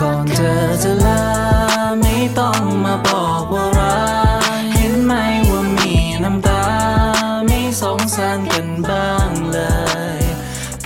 ก่อนเธอจะลาไม่ต้องมาบอกว่ารักเห็นไหมว่ามีน้ำตา ไม่สงสารกันบ้างเลย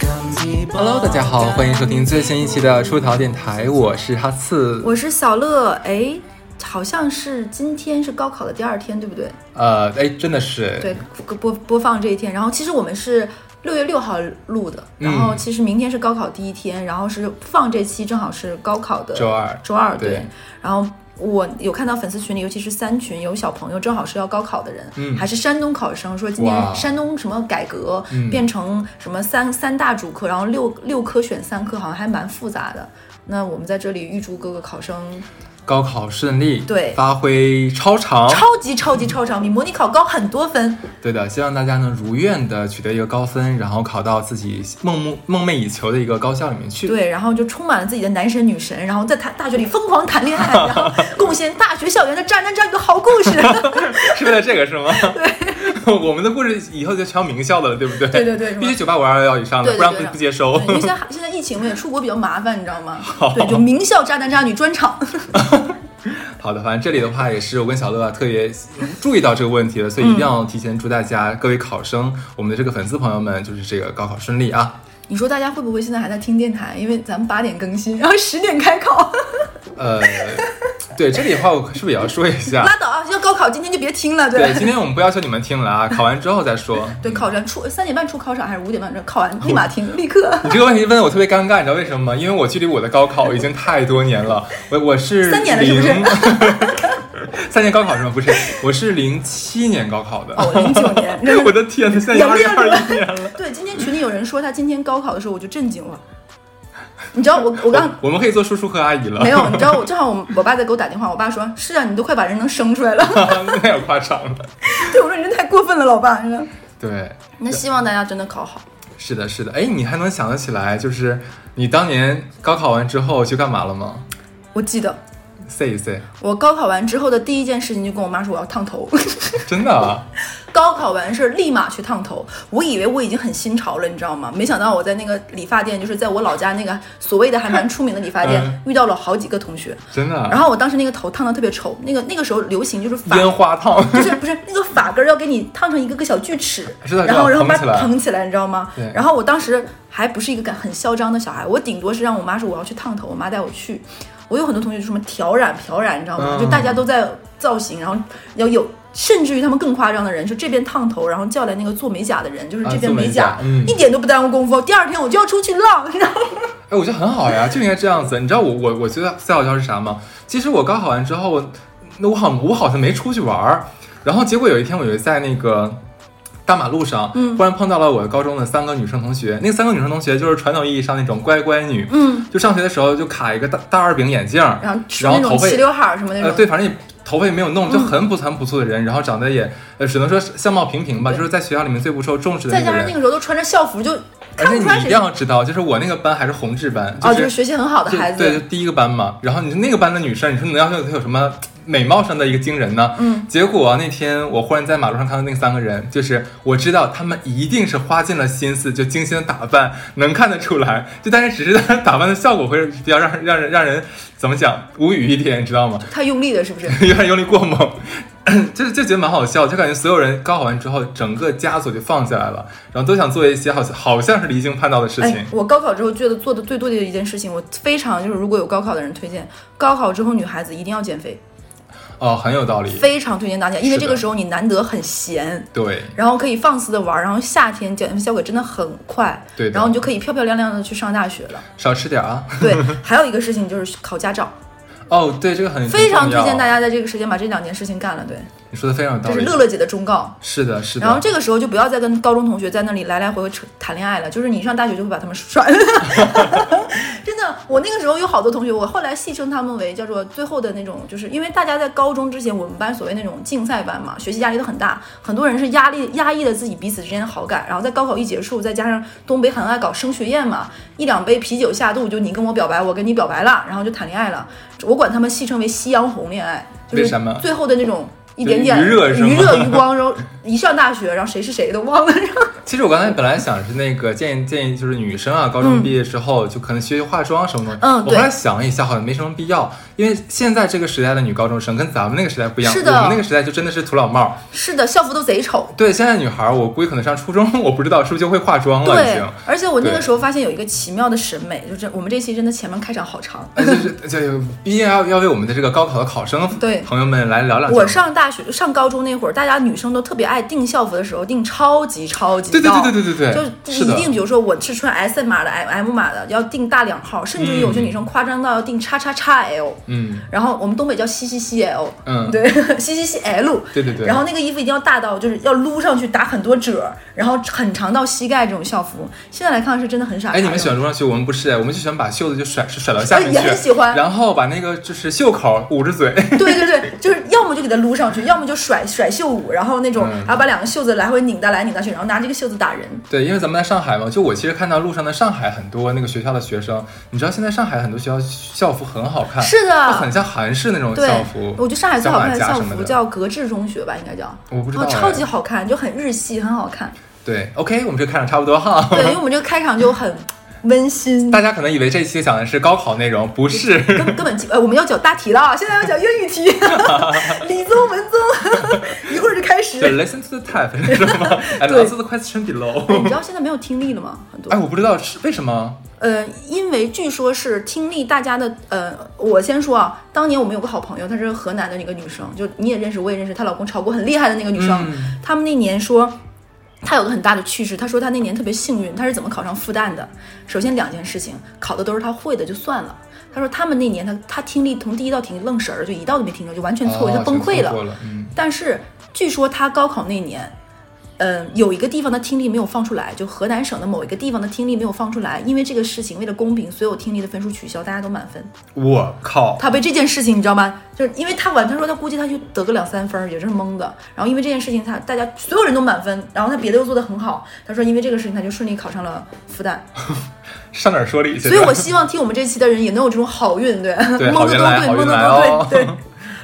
คำที่บอก Hello，大家好，欢迎收听最新一期的出逃电台，我是哈刺。我是小乐，哎，好像是今天是高考的第二天，对不对？呃，哎，真的是，对，播播放这一天。然后其实我们是 六月六号录的，然后其实明天是高考第一天，然后是放这期正好是高考的周二周二对然后我有看到粉丝群里，尤其是三群有小朋友，正好是要高考的人，嗯还是山东考生，说今哇年山东什么改革、嗯变成什么三三大主科，然后六六科选三科，好像还蛮复杂的。那我们在这里预祝各个考生高考顺利，对发挥超常。超级超级超常，比模拟考高很多分。对的，希望大家能如愿的取得一个高分，然后考到自己梦梦梦寐以求的一个高校里面去。对，然后就充满了自己的男神女神，然后在谈大学里疯狂谈恋爱，然后贡献大学校园的渣男渣女的好故事。是为了这个是吗？对，我们的故事以后就全名校的了，对不对？对对对 必须九八五二幺幺以上的，不然对不不接收，。因为现在现在疫情嘛，也出国比较麻烦，你知道吗？对，就名校渣男渣女专场。好的，反正这里的话也是我跟小乐啊特别注意到这个问题了，所以一定要提前祝大家、各位考生，我们的这个粉丝朋友们，就是这个高考顺利啊！你说大家会不会现在还在听电台？因为咱们八点更新，然后十点开考。呃，对，这里的话我是不是也要说一下？拉倒啊！要高考今天就别听了，对，对。今天我们不要求你们听了啊，考完之后再说。对，考完出三点半出考场还是五点半考完立马听，立刻。你这个问题问的我特别尴尬，你知道为什么吗？因为我距离我的高考已经太多年了，我我是三年了是不是 三年高考是吗？不是，我是零七年高考的。哦，零九年，我的天呐，现在已经二零二一年了。对，今天群里有人说他今天高考的时候，我就震惊了。你知道我 我刚我们可以做叔叔和阿姨了。没有，你知道我 正好我我爸在给我打电话，我爸说是啊，你都快把人能生出来了。那有夸张了。对我说你这太过分了，老爸。真的对，那希望大家真的考好。是的，是的。哎，你还能想得起来，就是你当年高考完之后去干嘛了吗我记得？say 一 say，我高考完之后的第一件事情就跟我妈说我要烫头。真的啊？高考完事儿立马去烫头，我以为我已经很新潮了，你知道吗？没想到我在那个理发店，就是在我老家那个所谓的还蛮出名的理发店，嗯遇到了好几个同学。真的啊？然后我当时那个头烫的特别丑，那个那个时候流行就是发烟花烫，就是不是那个发根儿要给你烫成一个个小锯齿，然后然后把它知道蓬起来，你知道吗？然后我当时还不是一个敢很嚣张的小孩，我顶多是让我妈说我要去烫头，我妈带我去。我有很多同学就什么挑染漂染，你知道吗？嗯就大家都在造型，然后要有。甚至于他们更夸张的人，就这边烫头，然后叫来那个做美甲的人，就是这边啊美甲甲，嗯一点都不耽误功夫。第二天我就要出去浪，你知道吗？哎，我觉得很好呀，就应该这样子。你知道我我我觉得最好笑是啥吗？其实我高考完之后，那我好我好像没出去玩儿，然后结果有一天我就在那个。大马路上，嗯。忽然碰到了我高中的三个女生同学。那三个女生同学就是传统意义上那种乖乖女，嗯，就上学的时候就卡一个大大二饼眼镜，然后然后头发齐刘海什么那呃，种，对，反正也头发也没有弄，就很朴很朴素的人，然后长得也呃，只能说相貌平平吧，就是在学校里面最不受重视的再。加上那个时候都穿着校服，就而且你一定要知道，就是我那个班还是红志班，哦，是就是学习很好的孩子，对，就第一个班嘛。然后你说那个班的女生，你说能要求她有什么美貌上的一个惊人呢？嗯，结果那天我忽然在马路上看到那三个人，就是我知道他们一定是花尽了心思，就精心的打扮，能看得出来。就但是只是他打扮的效果会比较让让人让人怎么讲无语一点，你知道吗？太用力了，是不是？有点用力过猛。就就觉得蛮好笑，就感觉所有人高考完之后，整个枷锁就放下来了，然后都想做一些好像好像是离经叛道的事情。哎，我高考之后觉得做的最多的一件事情，我非常就是如果有高考的人推荐，高考之后女孩子一定要减肥，哦，很有道理。非常推荐大家，因为这个时候你难得很闲。对然后可以放肆的玩，然后夏天减肥效果真的很快，对然后你就可以漂漂亮亮的去上大学了。少吃点啊。对，还有一个事情就是考驾照，哦，对，这个很非常推荐大。家在这个时间把这两件事情干了。对，你说的非常有道理。这是乐乐姐的忠告。是的，是的。然后这个时候就不要再跟高中同学在那里来来回回扯谈恋爱了，就是你上大学就会把他们甩了。真的，我那个时候有好多同学，我后来戏称他们为叫做最后的那种，就是因为大家在高中之前，我们班所谓那种竞赛班嘛，学习压力都很大，很多人是压力压抑了自己彼此之间的好感，然后在高考一结束，再加上东北很爱搞升学宴嘛，一两杯啤酒下肚，就你跟我表白，我跟你表白了，然后就谈恋爱了。我管他们戏称为夕阳红恋爱，就是为什么最后的那种一点点余热是余热余光，然后一上大学，然后谁是谁都忘了。其实我刚才本来想是那个建议建议，就是女生啊，高中毕业之后、就可能学学化妆什么的。嗯我后来想了一下，好像没什么必要，因为现在这个时代的女高中生跟咱们那个时代不一样。是的我们那个时代就真的是土老帽。是的，校服都贼丑。对，现在女孩儿，我估计可能上初中，我不知道是不是就会化妆了已对经。，而且我那个时候发现有一个奇妙的审美，就是我们这期真的前面开场好长。哎，就是就毕竟要要为我们的这个高考的考生对朋友们来聊两句。我上大学、上高中那会儿，大家女生都特别爱订校服的时候订超级超级对对对对对对对，就是一定，比如说我是穿 S 码的、M M 码的，要订大两号，甚至于有些女生夸张到要订叉叉叉 L，嗯。然后我们东北叫西西西 L，嗯，对，西西西 L，对对对。然后那个衣服一定要大到就是要撸上去打很多褶，然后很长到膝盖这种校服，现在来看是真的很傻。哎，你们喜欢撸上去，我们不是，我们就喜欢把袖子就甩甩到下面去，哎也很喜欢然后把那个就是袖口捂着嘴。对对对，就是要么就给它撸上去，要么就甩甩袖舞，然后那种，嗯然后把两个袖子来回拧搭来拧搭去，然后拿这个袖子打人。对，因为咱们在上海嘛，就我其实看到路上的上海很多那个学校的学生，你知道现在上海很多学校校服很好看，是的就很像韩式那种校服。我觉得上海最好看的校服叫格致中学吧，应该叫，我不知道、超级好看，就很日系，很好看。对，OK，我们这个开场差不多哈。对，因为我们这个开场就很温馨，大家可能以为这一期讲的是高考内容，不是。根根本记呃，我们要讲大题了，现在要讲英语题，理综文综，一会儿就开始。listen to the type，你知道吗？And 对 answer the question below。你知道现在没有听力了吗？很多哎，我不知道是为什么。呃，因为据说是听力，大家的呃，我先说啊，当年我们有个好朋友，她是河南的那个女生，就你也认识，我也认识，她老公炒股很厉害的那个女生，嗯他们那年说。她有个很大的趣事，他说他那年特别幸运，他是怎么考上复旦的？首先两件事情，考的都是他会的就算了。他说他们那年他他听力从第一道题愣神儿，就一道都没听着，就完全错位，哦她崩溃了。但是据说他高考那年，嗯，有一个地方的听力没有放出来，就河南省的某一个地方的听力没有放出来，因为这个事情，为了公平，所有听力的分数取消，大家都满分。我靠，他被这件事情，你知道吗？就是因为他晚，他说他估计他就得个两三分儿，也是懵的。然后因为这件事情他，大家所有人都满分，然后他别的又做得很好。他说因为这个事情，他就顺利考上了复旦。上哪儿说理去？所以我希望听我们这期的人也能有这种好运，对，对蒙的都对，蒙的都对，对，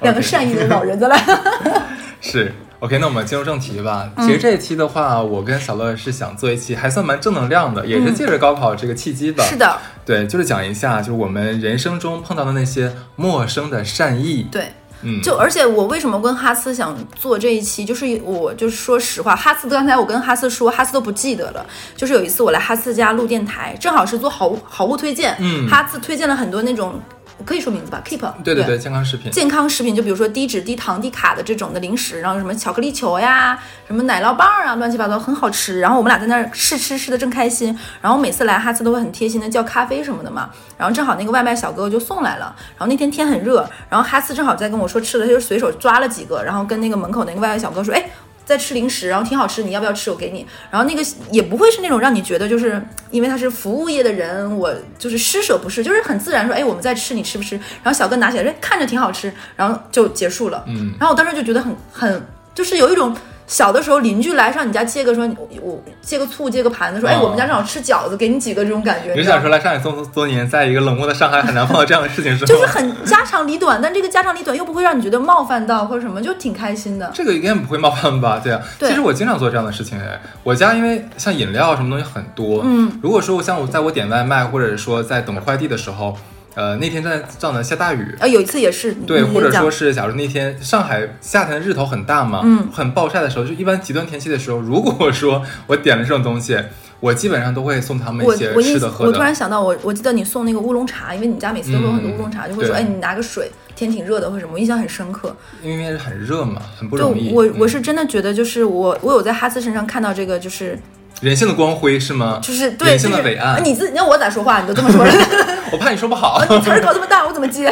两个善意的老人再来。是 OK，那我们进入正题吧。嗯其实这一期的话，我跟小乐是想做一期还算蛮正能量的，也是借着高考这个契机的。嗯是的，对，就是讲一下，就是我们人生中碰到的那些陌生的善意。对。嗯，就而且我为什么跟哈斯想做这一期，就是我就是说实话，哈斯刚才我跟哈斯说，哈斯都不记得了。就是有一次我来哈斯家录电台，正好是做好好物推荐，嗯哈斯推荐了很多那种可以说名字吧，Keep，对对对对，健康食品。健康食品，就比如说低脂、低糖、低卡的这种的零食，然后什么巧克力球呀、什么奶酪棒啊，乱七八糟，很好吃。然后我们俩在那儿试吃，吃的正开心。然后每次来哈斯都会很贴心的叫咖啡什么的嘛。然后正好那个外卖小哥哥就送来了。然后那天天很热，然后哈斯正好在跟我说吃的，他就随手抓了几个，然后跟那个门口那个外卖小哥说，哎。在吃零食，然后挺好吃，你要不要吃？我给你。然后那个也不会是那种让你觉得就是因为他是服务业的人，我就是施舍不是，就是很自然说，哎，我们在吃，你吃不吃？然后小哥拿起来，哎，看着挺好吃，然后就结束了。嗯，然后我当时就觉得很很，就是有一种小的时候邻居来上你家借个说，我我借个醋，借个盘子，说，哎，哦我们家正好吃饺子，给你几个这种感觉。你想说来上海这么多年，在一个冷漠的上海很难碰到这样的事情是吗？就是很家长里短，但这个家长里短又不会让你觉得冒犯到或者什么，就挺开心的。这个应该不会冒犯吧？对啊，对其实我经常做这样的事情哎。我家因为像饮料什么东西很多，嗯，如果说我像我在我点外卖或者说在等快递的时候，呃，那天在藏南下大雨，呃，有一次也是，对，或者说是假如那天上海夏天的日头很大嘛，嗯，很暴晒的时候，就一般极端天气的时候，如果说我点了这种东西，我基本上都会送他们一些吃的喝的我突然。想到，我我记得你送那个乌龙茶，因为你们家每次都会有很多嗯乌龙茶，就会说，对哎，你拿个水，天挺热的或者什么，我印象很深刻。因为很热嘛，很不就容易。我嗯我是真的觉得，就是我我有在哈斯身上看到这个，就是人性的光辉是吗？就是对，人性就是的伟岸啊你自你让我咋说话，你都这么说了，我怕你说不好。你词儿搞这么大，我怎么接？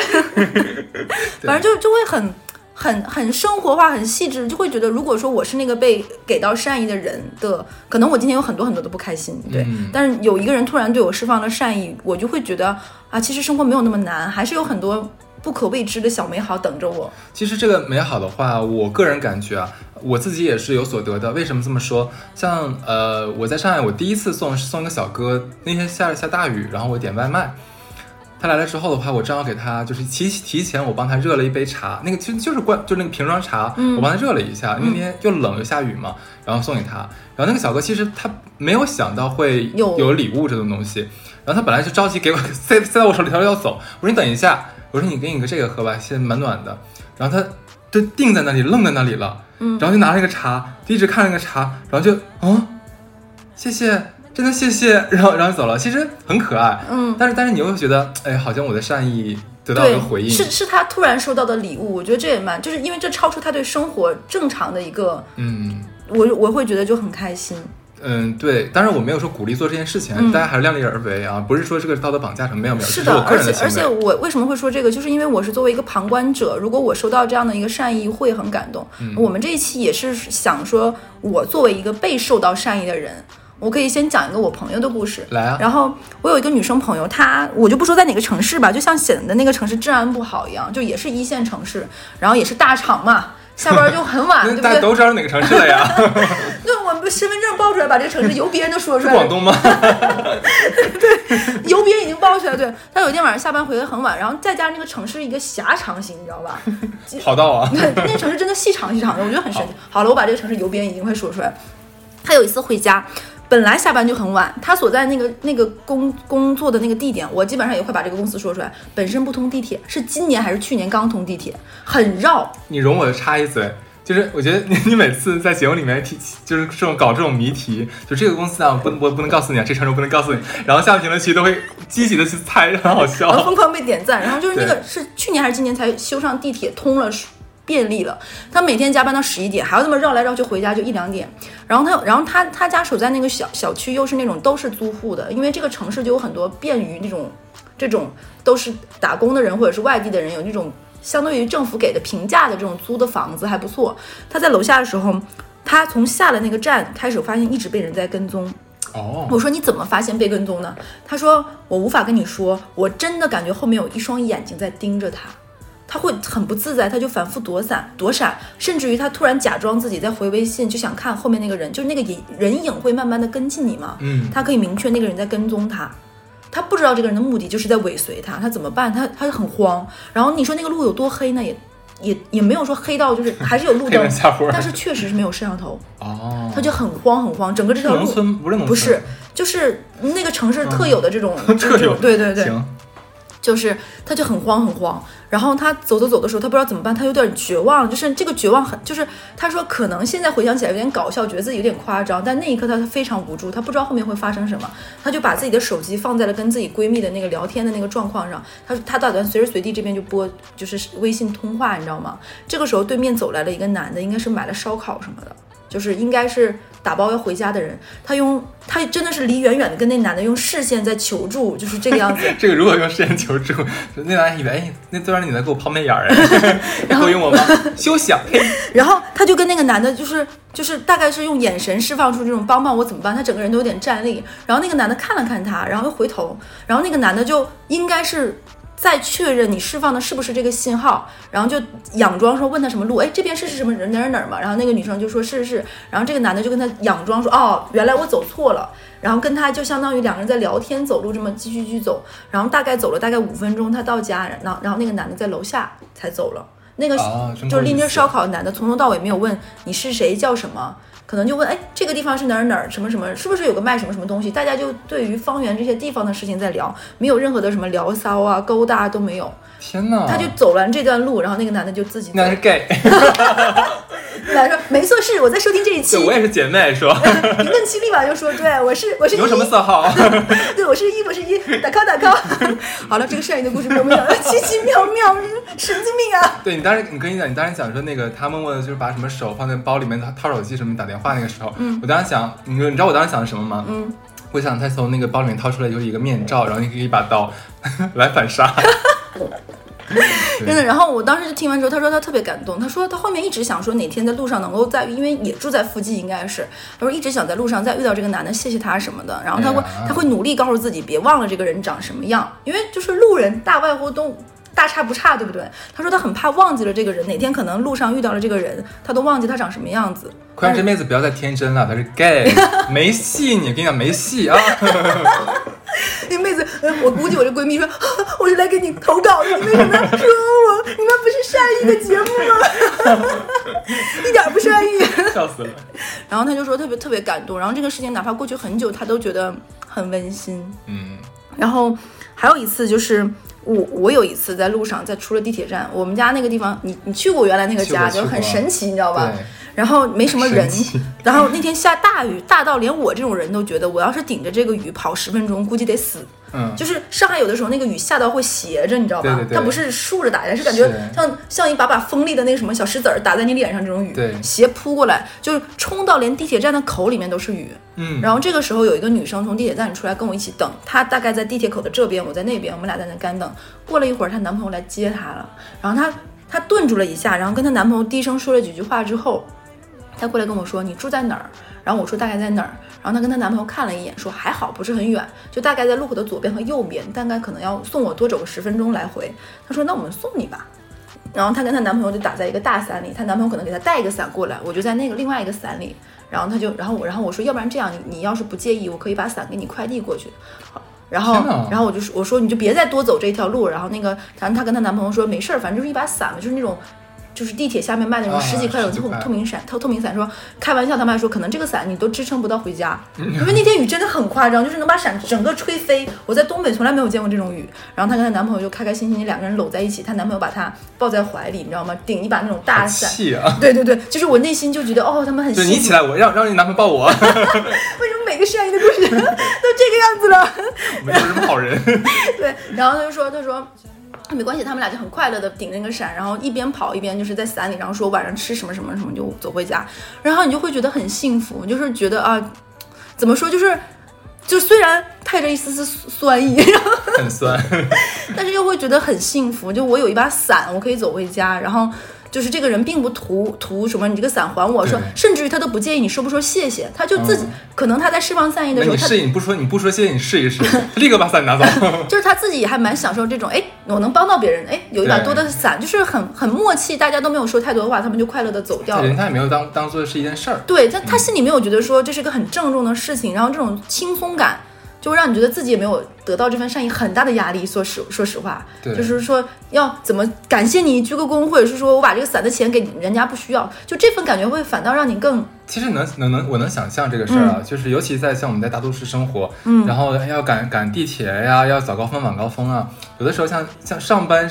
反正就就会很很很生活化、很细致，就会觉得，如果说我是那个被给到善意的人的，可能我今天有很多很多的不开心，对。嗯但是有一个人突然对我释放了善意，我就会觉得啊，其实生活没有那么难，还是有很多不可未知的小美好等着我。其实这个美好的话，我个人感觉啊，我自己也是有所得的。为什么这么说？像呃，我在上海，我第一次送送一个小哥，那天下着下大雨，然后我点外卖，他来了之后的话，我正好给他就是提提前我帮他热了一杯茶，那个其实就是罐就那个瓶装茶，嗯。我帮他热了一下，因为那天又冷又下雨嘛，然后送给他。然后那个小哥其实他没有想到会有。有礼物这种东西，然后他本来就着急给我 塞塞到我手里，他说要走，我说你等一下，我说你给你个这个喝吧，现在蛮暖的。然后他就定在那里，愣在那里了，嗯。然后就拿了一个茶，就一直看那个茶，然后就啊，谢谢，真的谢谢，然后然后走了，其实很可爱，嗯，但是但是你又会觉得，哎，好像我的善意得到了一个回，应，是是他突然收到的礼物，我觉得这也蛮，就是因为这超出他对生活正常的一个，嗯。我我会觉得就很开心。嗯，对，当然我没有说鼓励做这件事情，嗯大家还是量力而为啊，不是说这个道德绑架什么没有没有，是的，而且而。且我为什么会说这个，就是因为我是作为一个旁观者，如果我收到这样的一个善意，会很感动。嗯我们这一期也是想说，我作为一个被受到善意的人，我可以先讲一个我朋友的故事。来啊，然后我有一个女生朋友，她我就不说在哪个城市吧，就像显得那个城市治安不好一样，就也是一线城市，然后也是大厂嘛，下班就很晚，那对不对？大家都知道是哪个城市了呀？那，我们身份证报出来，把这个城市由别人都说出来了，广东吗？邮编已经报出来，对他有一天晚上下班回来很晚，然后再加上那个城市一个狭长型，你知道吧？跑道啊，对，那个城市真的细长细长的，我觉得很神奇。好了，我把这个城市邮编已经快说出来了。他有一次回家，本来下班就很晚，他所在那个那个工工作的那个地点，我基本上也会把这个公司说出来，本身不通地铁，是今年还是去年刚通地铁，很绕。你容我插一嘴。就是我觉得你 你每次在节目里面提，就是这种搞这种谜题，就这个公司啊，我不我不能告诉你啊，这城市我不能告诉你，然后下面评论区都会积极的去猜，很好 然后笑。疯狂被点赞，然后就是那个是去年还是今年才修上地铁通了。便利了，他每天加班到十一点，还要这么绕来绕去回家就一两点。然后他，然后他他家守在那个小小区，又是那种都是租户的，因为这个城市就有很多便于那种这种都是打工的人或者是外地的人，有那种相对于政府给的平价的这种租的房子还不错。他在楼下的时候，他从下了那个站开始，发现一直被人在跟踪。哦，我说你怎么发现被跟踪呢？他说我无法跟你说，我真的感觉后面有一双眼睛在盯着他，他会很不自在，他就反复躲闪躲闪，甚至于他突然假装自己在回微信，就想看后面那个人，就是那个影人影会慢慢的跟进你嘛，嗯，他可以明确那个人在跟踪他。他不知道这个人的目的就是在尾随他，他怎么办？他他很慌。然后你说那个路有多黑呢？也也也没有说黑到就是还是有路灯 但是确实是没有摄像头，哦，他就很慌很慌。整个这条路农村不是就是那个城市特有的这种，嗯这种对对对，行，就是他就很慌很慌，然后他走走走的时候，他不知道怎么办，他有点绝望，就是这个绝望很，就是他说可能现在回想起来有点搞笑，觉得自己有点夸张，但那一刻他非常无助，他不知道后面会发生什么，他就把自己的手机放在了跟自己闺蜜的那个聊天的那个状况上，他他打算随时随地这边就拨就是微信通话，你知道吗？这个时候对面走来了一个男的，应该是买了烧烤什么的。就是应该是打包要回家的人，他用他真的是离远远的跟那男的用视线在求助，就是这个样子。这个如果用视线求助，那男人以为哎，那对面女的给我抛媚眼儿哎，你回应我吗？休想！然后他就跟那个男的，就是就是大概是用眼神释放出这种帮帮我怎么办，他整个人都有点站立。然后那个男的看了看他，然后又回头，然后那个男的就应该是。再确认你释放的是不是这个信号，然后就佯装说问他什么路，哎，这边是是什么人哪儿哪儿嘛？然后那个女生就说是是是，然后这个男的就跟他佯装说哦，原来我走错了，然后跟他就相当于两个人在聊天走路这么继续继续走，然后大概走了大概五分钟，他到家，然后然后那个男的在楼下才走了，那个啊就是拎着烧烤的男的从头到尾没有问你是谁叫什么。可能就问，哎，这个地方是哪儿哪儿什么什么，是不是有个卖什么什么东西？大家就对于方圆这些地方的事情在聊，没有任何的什么聊骚啊、勾搭都没有。天哪！他就走完这段路，然后那个男的就自己走那是 gay，来说，没错，是我在收听这一期对，我也是姐妹说，评论区立马就说，对我是我是 有什么，色号？对我是一，我是一，打 call 打 call。好了，这个善意的故事被我们讲的奇奇妙妙，神经病啊！对你当时，你跟你讲，你当时讲说那个他默默的就是把什么手放在包里面掏掏手机什么打电话那个时候，嗯，我当时想，你你知道我当时想的什么吗？嗯，我想他从那个包里面掏出来就是一个面罩，然后你可以一把刀来反杀。真的。然后我当时就听完之后，他说他特别感动，他说他后面一直想说哪天在路上能够在，因为也住在附近，应该是他说一直想在路上再遇到这个男的，谢谢他什么的。然后他会、哎他会努力告诉自己别忘了这个人长什么样，因为就是路人大外乎都。大差不差，对不对？他说他很怕忘记了这个人，哪天可能路上遇到了这个人，他都忘记他长什么样子。快让这妹子不要再天真了，她是 gay，没戏，你跟你讲没戏啊。那妹子，呃我估计我这闺蜜说，啊 我是来给你投稿的，你为什么要说我？你们不是善意的节目吗？一点不善意。笑死了。然后她就说特别特别感动，然后这个事情哪怕过去很久，她都觉得很温馨。嗯，然后还有一次就是我我有一次在路上，在出了地铁站，我们家那个地方，你你去过原来那个家，就很神奇，你知道吧对？然后没什么人，然后那天下大雨，大到连我这种人都觉得，我要是顶着这个雨跑十分钟，估计得死。嗯，就是上海有的时候那个雨下到会斜着，你知道吧？对对对它不是竖着打下来，是感觉像像一把把锋利的那个什么小石子儿打在你脸上这种雨，斜扑过来，就是冲到连地铁站的口里面都是雨。嗯，然后这个时候有一个女生从地铁站里出来跟我一起等，她大概在地铁口的这边，我在那边，我们俩在那干等。过了一会儿，她男朋友来接她了，然后她她顿住了一下，然后跟她男朋友低声说了几句话之后，她过来跟我说：“你住在哪儿？”然后我说大概在哪儿，然后她跟她男朋友看了一眼，说还好不是很远，就大概在路口的左边和右边，大概可能要送我多走个十分钟来回。她说那我们送你吧。然后她跟她男朋友就打在一个大伞里，她男朋友可能给她带一个伞过来，我就在那个另外一个伞里。然后她就，然后我，然后我说，要不然这样，你你要是不介意，我可以把伞给你快递过去。好然后，然后我就说，我说你就别再多走这一条路。然后那个，反正她跟她男朋友说没事儿，反正就是一把伞嘛，就是那种。就是地铁下面卖那种啊十几块那种透透明伞，透透明伞说开玩笑，他们还说可能这个伞你都支撑不到回家，因为那天雨真的很夸张，就是能把伞整个吹飞。我在东北从来没有见过这种雨。然后她跟她男朋友就开开心心，两个人搂在一起，她男朋友把她抱在怀里，你知道吗？顶一把那种大伞。气啊！对对对，就是我内心就觉得哦，他们很你起来，我让让你男朋友抱我，为什么每个善意的故事都这个样子了？没有什么好人。对，然后他就说，他说。没关系，他们俩就很快乐的顶着那个伞，然后一边跑一边就是在伞里，然后说晚上吃什么什么什么就走回家，然后你就会觉得很幸福，就是觉得啊，怎么说就是，就虽然带着一丝丝酸意，然后很酸，但是又会觉得很幸福。就我有一把伞，我可以走回家，然后就是这个人并不图图什么，你这个伞还我说，甚至于他都不介意你说不说谢谢，他就自己、嗯可能他在释放善意的时候，他你试一，你不说你不说谢谢，你试一试，立刻把伞拿走。就是他自己也还蛮享受这种，哎，我能帮到别人，哎，有一把多的伞，就是很很默契，大家都没有说太多的话，他们就快乐的走掉了。人他也没有当当做是一件事儿。对，他他心里没有觉得说这是个很郑重的事情，然后这种轻松感就会让你觉得自己也没有得到这份善意很大的压力。说实说实话，对就是说要怎么感谢你鞠个躬，或者是说我把这个伞的钱给人家不需要，就这份感觉会反倒让你更其实能能能，我能想象这个事儿啊，就是尤其在像我们在大都市生活，嗯然后要赶赶地铁呀，要早高峰晚高峰啊，有的时候像像上班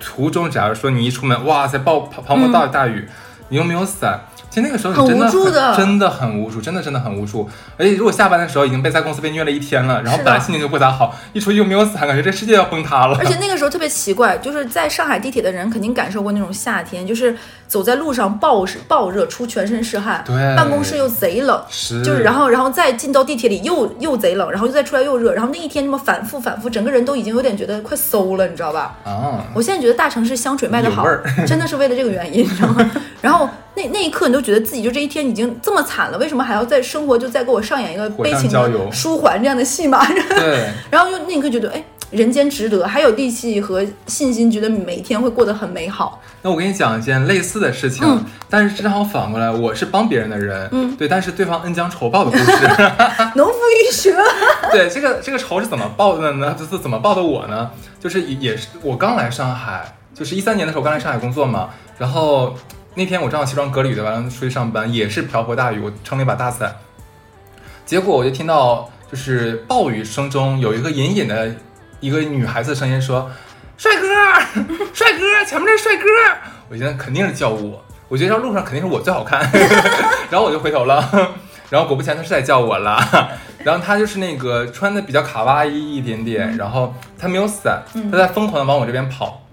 途中，假如说你一出门，哇塞，暴滂滂沱大大雨，你又没有伞。其实那个时候你很真的无助的真的很无助，真的真的很无助。而且如果下班的时候已经被在公司被虐了一天了，然后本来心情就不咋好，一出去又没有伞，感觉这世界要崩塌了。而且那个时候特别奇怪，就是在上海地铁的人肯定感受过那种夏天，就是走在路上暴暴热，出全身是汗，对办公室又贼冷，是就是然后然后再进到地铁里又又贼冷，然后又再出来又热，然后那一天这么反复反复，整个人都已经有点觉得快馊了，你知道吧？啊，我现在觉得大城市香水卖得好 真的是为了这个原因，你知道吗？然后那那一刻你都觉得自己就这一天已经这么惨了，为什么还要在生活就再给我上演一个悲情的舒缓这样的戏码？对，然后就那一刻觉得，哎，人间值得，还有力气和信心，觉得每一天会过得很美好。那我给你讲一件类似的事情，嗯但是正好反过来，我是帮别人的人，嗯对，但是对方恩将仇报的故事，农夫与蛇，对，这个这个仇是怎么报的呢？就是怎么报的我呢？就是也也是我刚来上海，就是一三年的时候刚来上海工作嘛，然后那天我正好西装革履的，完了出去上班，也是瓢泼大雨，我撑了一把大伞，结果我就听到就是暴雨声中有一个隐隐的一个女孩子的声音说：“帅哥，帅哥，前面这帅哥。”我觉得肯定是叫我，我觉得这路上肯定是我最好看，然后我就回头了，然后果不其然他是在叫我了，然后他就是那个穿的比较卡哇伊一点点，然后他没有伞，他在疯狂的往我这边跑。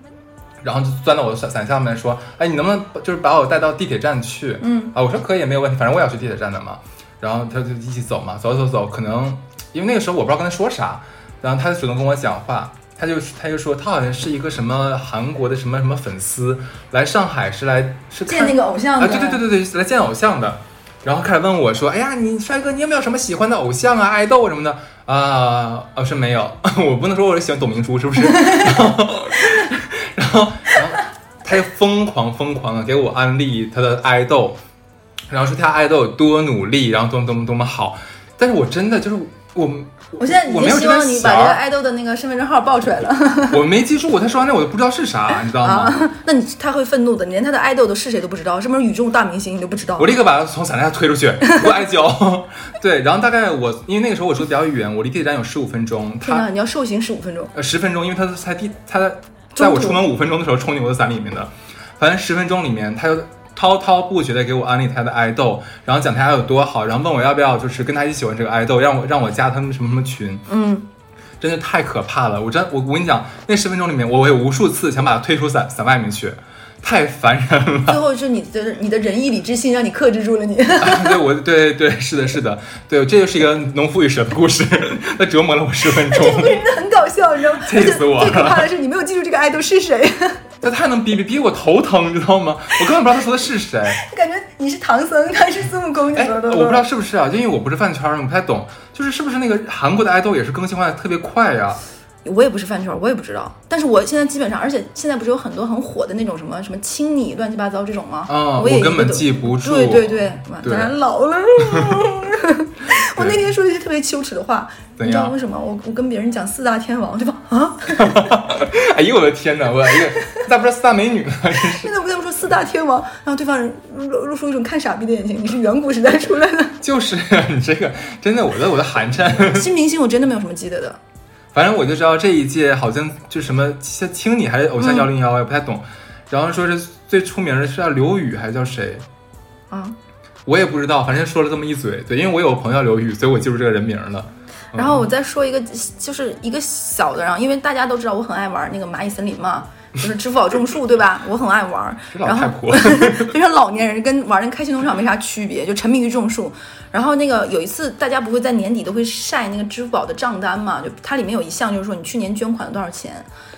然后就钻到我的伞伞下面说：“哎，你能不能就是把我带到地铁站去？”嗯啊，我说可以，没有问题，反正我也要去地铁站的嘛。然后他就一起走嘛，走走走，可能因为那个时候我不知道跟他说啥，然后他就主动跟我讲话，他就他就说他好像是一个什么韩国的什么什么粉丝，来上海是来是看见那个偶像的，啊，对对对对对，来见偶像的。然后开始问我说：“哎呀，你帅哥，你有没有什么喜欢的偶像啊、爱豆什么的？”啊，我说没有，我不能说我是喜欢董明珠，是不是？然后，然后，然后他就疯狂疯狂的给我安利他的爱豆，然后说他爱豆有多努力，然后多么多么多么好。但是我真的就是我我现在已我没有经希望你把这个爱豆的那个身份证号报出来了 我没记住，我他说完那我都不知道是啥，你知道吗？啊！那你他会愤怒的，你连他的爱豆都是谁都不知道，是不是宇宙大明星你都不知道我？立刻把他从伞下推出去，给我挨浇。对，然后大概我因为那个时候我住的比较远，我离地铁站有十五分钟，天哪，他你要受刑十五分钟，呃十分钟，因为他才地他在我出门五分钟的时候冲进我的伞里面的，反正十分钟里面他就。滔滔不绝的给我安利他的爱豆，然后讲他有多好，然后问我要不要就是跟他一起喜欢这个爱豆，让我让我加他们什么什么群，嗯，真的太可怕了！我真我我跟你讲，那十分钟里面，我有无数次想把他推出伞伞外面去，太烦人了。最后是你的你的仁义礼智信让你克制住了你。对，我对对是的，是的，对，这就是一个农夫与蛇的故事，他折磨了我十分钟，真的很搞笑，你知道吗？气死我了最可怕的是，你没有记住这个爱豆是谁，他太能逼逼逼我头疼，你知道吗？我根本不知道他说的是谁。感觉你是唐僧，他是孙悟空，你哎，知道吗？我不知道是不是啊，因为我不是饭圈儿，我不太懂，就是是不是那个韩国的爱豆也是更新换代特别快呀、我也不是饭圈，我也不知道。但是我现在基本上，而且现在不是有很多很火的那种什么什么亲你乱七八糟这种吗？啊我根本记不住对对对，妈对当然老了。我那天说了一句特别羞耻的话，你知道为什么？我我跟别人讲四大天王，对吧？啊，哎呦我的天哪，我哎呀，咋不知道四大美女呢？真是现在我跟他们说四大天王，然后对方人露露出一种看傻逼的眼睛，你是远古时代出来的。就是你这个真的，我的我的寒碜。新明星我真的没有什么记得的。反正我就知道这一届好像就什么像青你还是偶像幺零幺，我也不太懂。然后说是最出名的是叫刘宇还是叫谁？啊，我也不知道，反正说了这么一嘴。对，因为我有个朋友叫刘宇，所以我记住这个人名了。然后我再说一个，就是一个小的，然后因为大家都知道我很爱玩那个蚂蚁森林嘛，就是支付宝种树，对吧？我很爱玩，然后太婆 非常老年人，跟玩那个开心农场没啥区别，就沉迷于种树。然后那个有一次，大家不会在年底都会晒那个支付宝的账单嘛？就它里面有一项就是说你去年捐款了多少钱。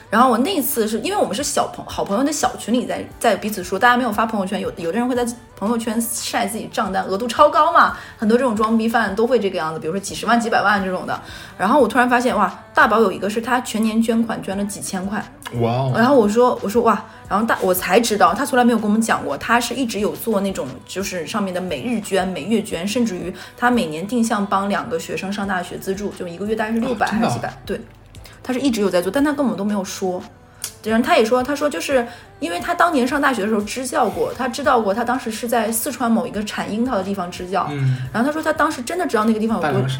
然后我那次是因为我们是小朋好朋友的小群里在在彼此说，大家没有发朋友圈，有有的人会在朋友圈晒自己账单，额度超高嘛，很多这种装逼犯都会这个样子，比如说几十万、几百万这种的。然后我突然发现，哇，大宝有一个是他全年捐款捐了几千块，哇哦，然后我说我说哇，然后大我才知道他从来没有跟我们讲过，他是一直有做那种就是上面的每日捐、每月捐，甚至于他每年定向帮两个学生上大学资助，就一个月大概是六百还是几百，对，他是一直有在做，但他跟我们都没有说。然后他也说，他说就是因为他当年上大学的时候支教过，他知道过，他当时是在四川某一个产樱桃的地方支教，嗯，然后他说他当时真的知道那个地方有多大凉山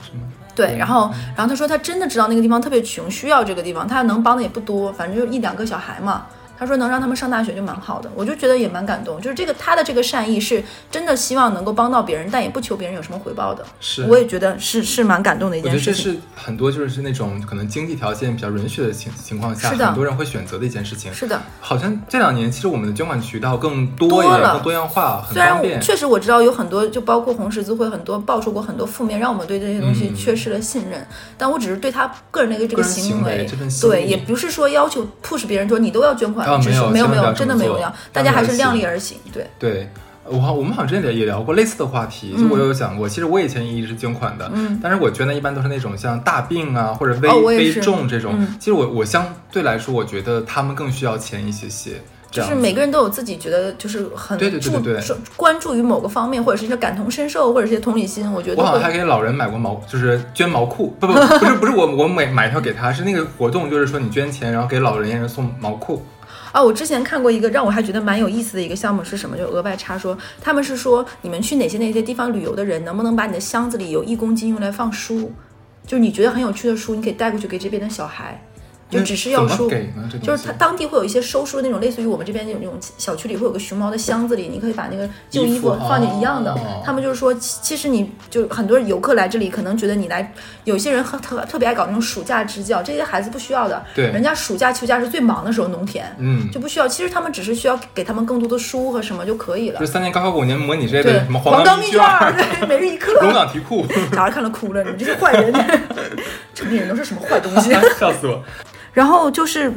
是吗？对，然后，然后他说他真的知道那个地方特别穷，需要这个地方，他能帮的也不多，反正就一两个小孩嘛。他说能让他们上大学就蛮好的，我就觉得也蛮感动。就是这个他的这个善意是真的希望能够帮到别人，但也不求别人有什么回报的。是我也觉得是是蛮感动的一件事我觉得这。是很多就是是那种可能经济条件比较允许的情情况下，是的很多人会选择的一件事情。是的，好像这两年其实我们的捐款渠道更多一点，多多样化，很虽然我方便。确实我知道有很多，就包括红十字会很多爆出过很多负面，让我们对这些东西嗯缺失了信任。但我只是对他个人的一个这个行为对，也不是说要求 push 别人说你都要捐款，啊没有没有，没有真的没有大家还是量量力力而行。对。对，我好我们好像之前也也聊过类似的话题，就我有讲过，其实我以前也一直是捐款的，嗯但是我捐的一般都是那种像大病啊或者危、危重这种，嗯其实我我相对来说，我觉得他们更需要钱一些些，就是每个人都有自己觉得就是很对对对对对关注于某个方面，或者是一些感同身受，或者是一些同理心，我觉得我好像还给老人买过毛，就是捐毛裤，不不不是不是我我买买一条给他，是那个活动，就是说你捐钱，然后给老年人送毛裤。啊，我之前看过一个让我还觉得蛮有意思的一个项目是什么？就额外插说，他们是说你们去哪些哪些地方旅游的人，能不能把你的箱子里有一公斤用来放书，就是你觉得很有趣的书，你可以带过去给这边的小孩，就只是要书。就是他当地会有一些收书的那种，类似于我们这边有那种小区里会有个熊猫的箱子里，你可以把那个旧衣服放进一样的。哦他们就是说，其其实你就很多游客来这里，可能觉得你来，有些人很特特别爱搞那种暑假支教，这些孩子不需要的。对人家暑假秋假是最忙的时候，农田。嗯，就不需要，其实他们只是需要给他们更多的书和什么就可以了就。三年高考五年模拟之类对的，什么，黄冈卷密卷，对，每日一课，龙岗题库，小孩看了哭了，你这是坏人，成年人都是什么坏东西？笑死我。然后就是，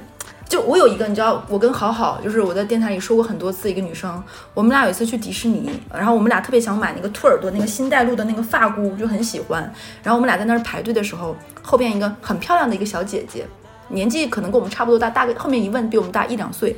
就我有一个，你知道，我跟好好，就是我在电台里说过很多次，一个女生，我们俩有一次去迪士尼，然后我们俩特别想买那个兔耳朵那个新黛路的那个发箍，就很喜欢。然后我们俩在那儿排队的时候，后边一个很漂亮的一个小姐姐，年纪可能跟我们差不多大，大概后面一问比我们大一两岁。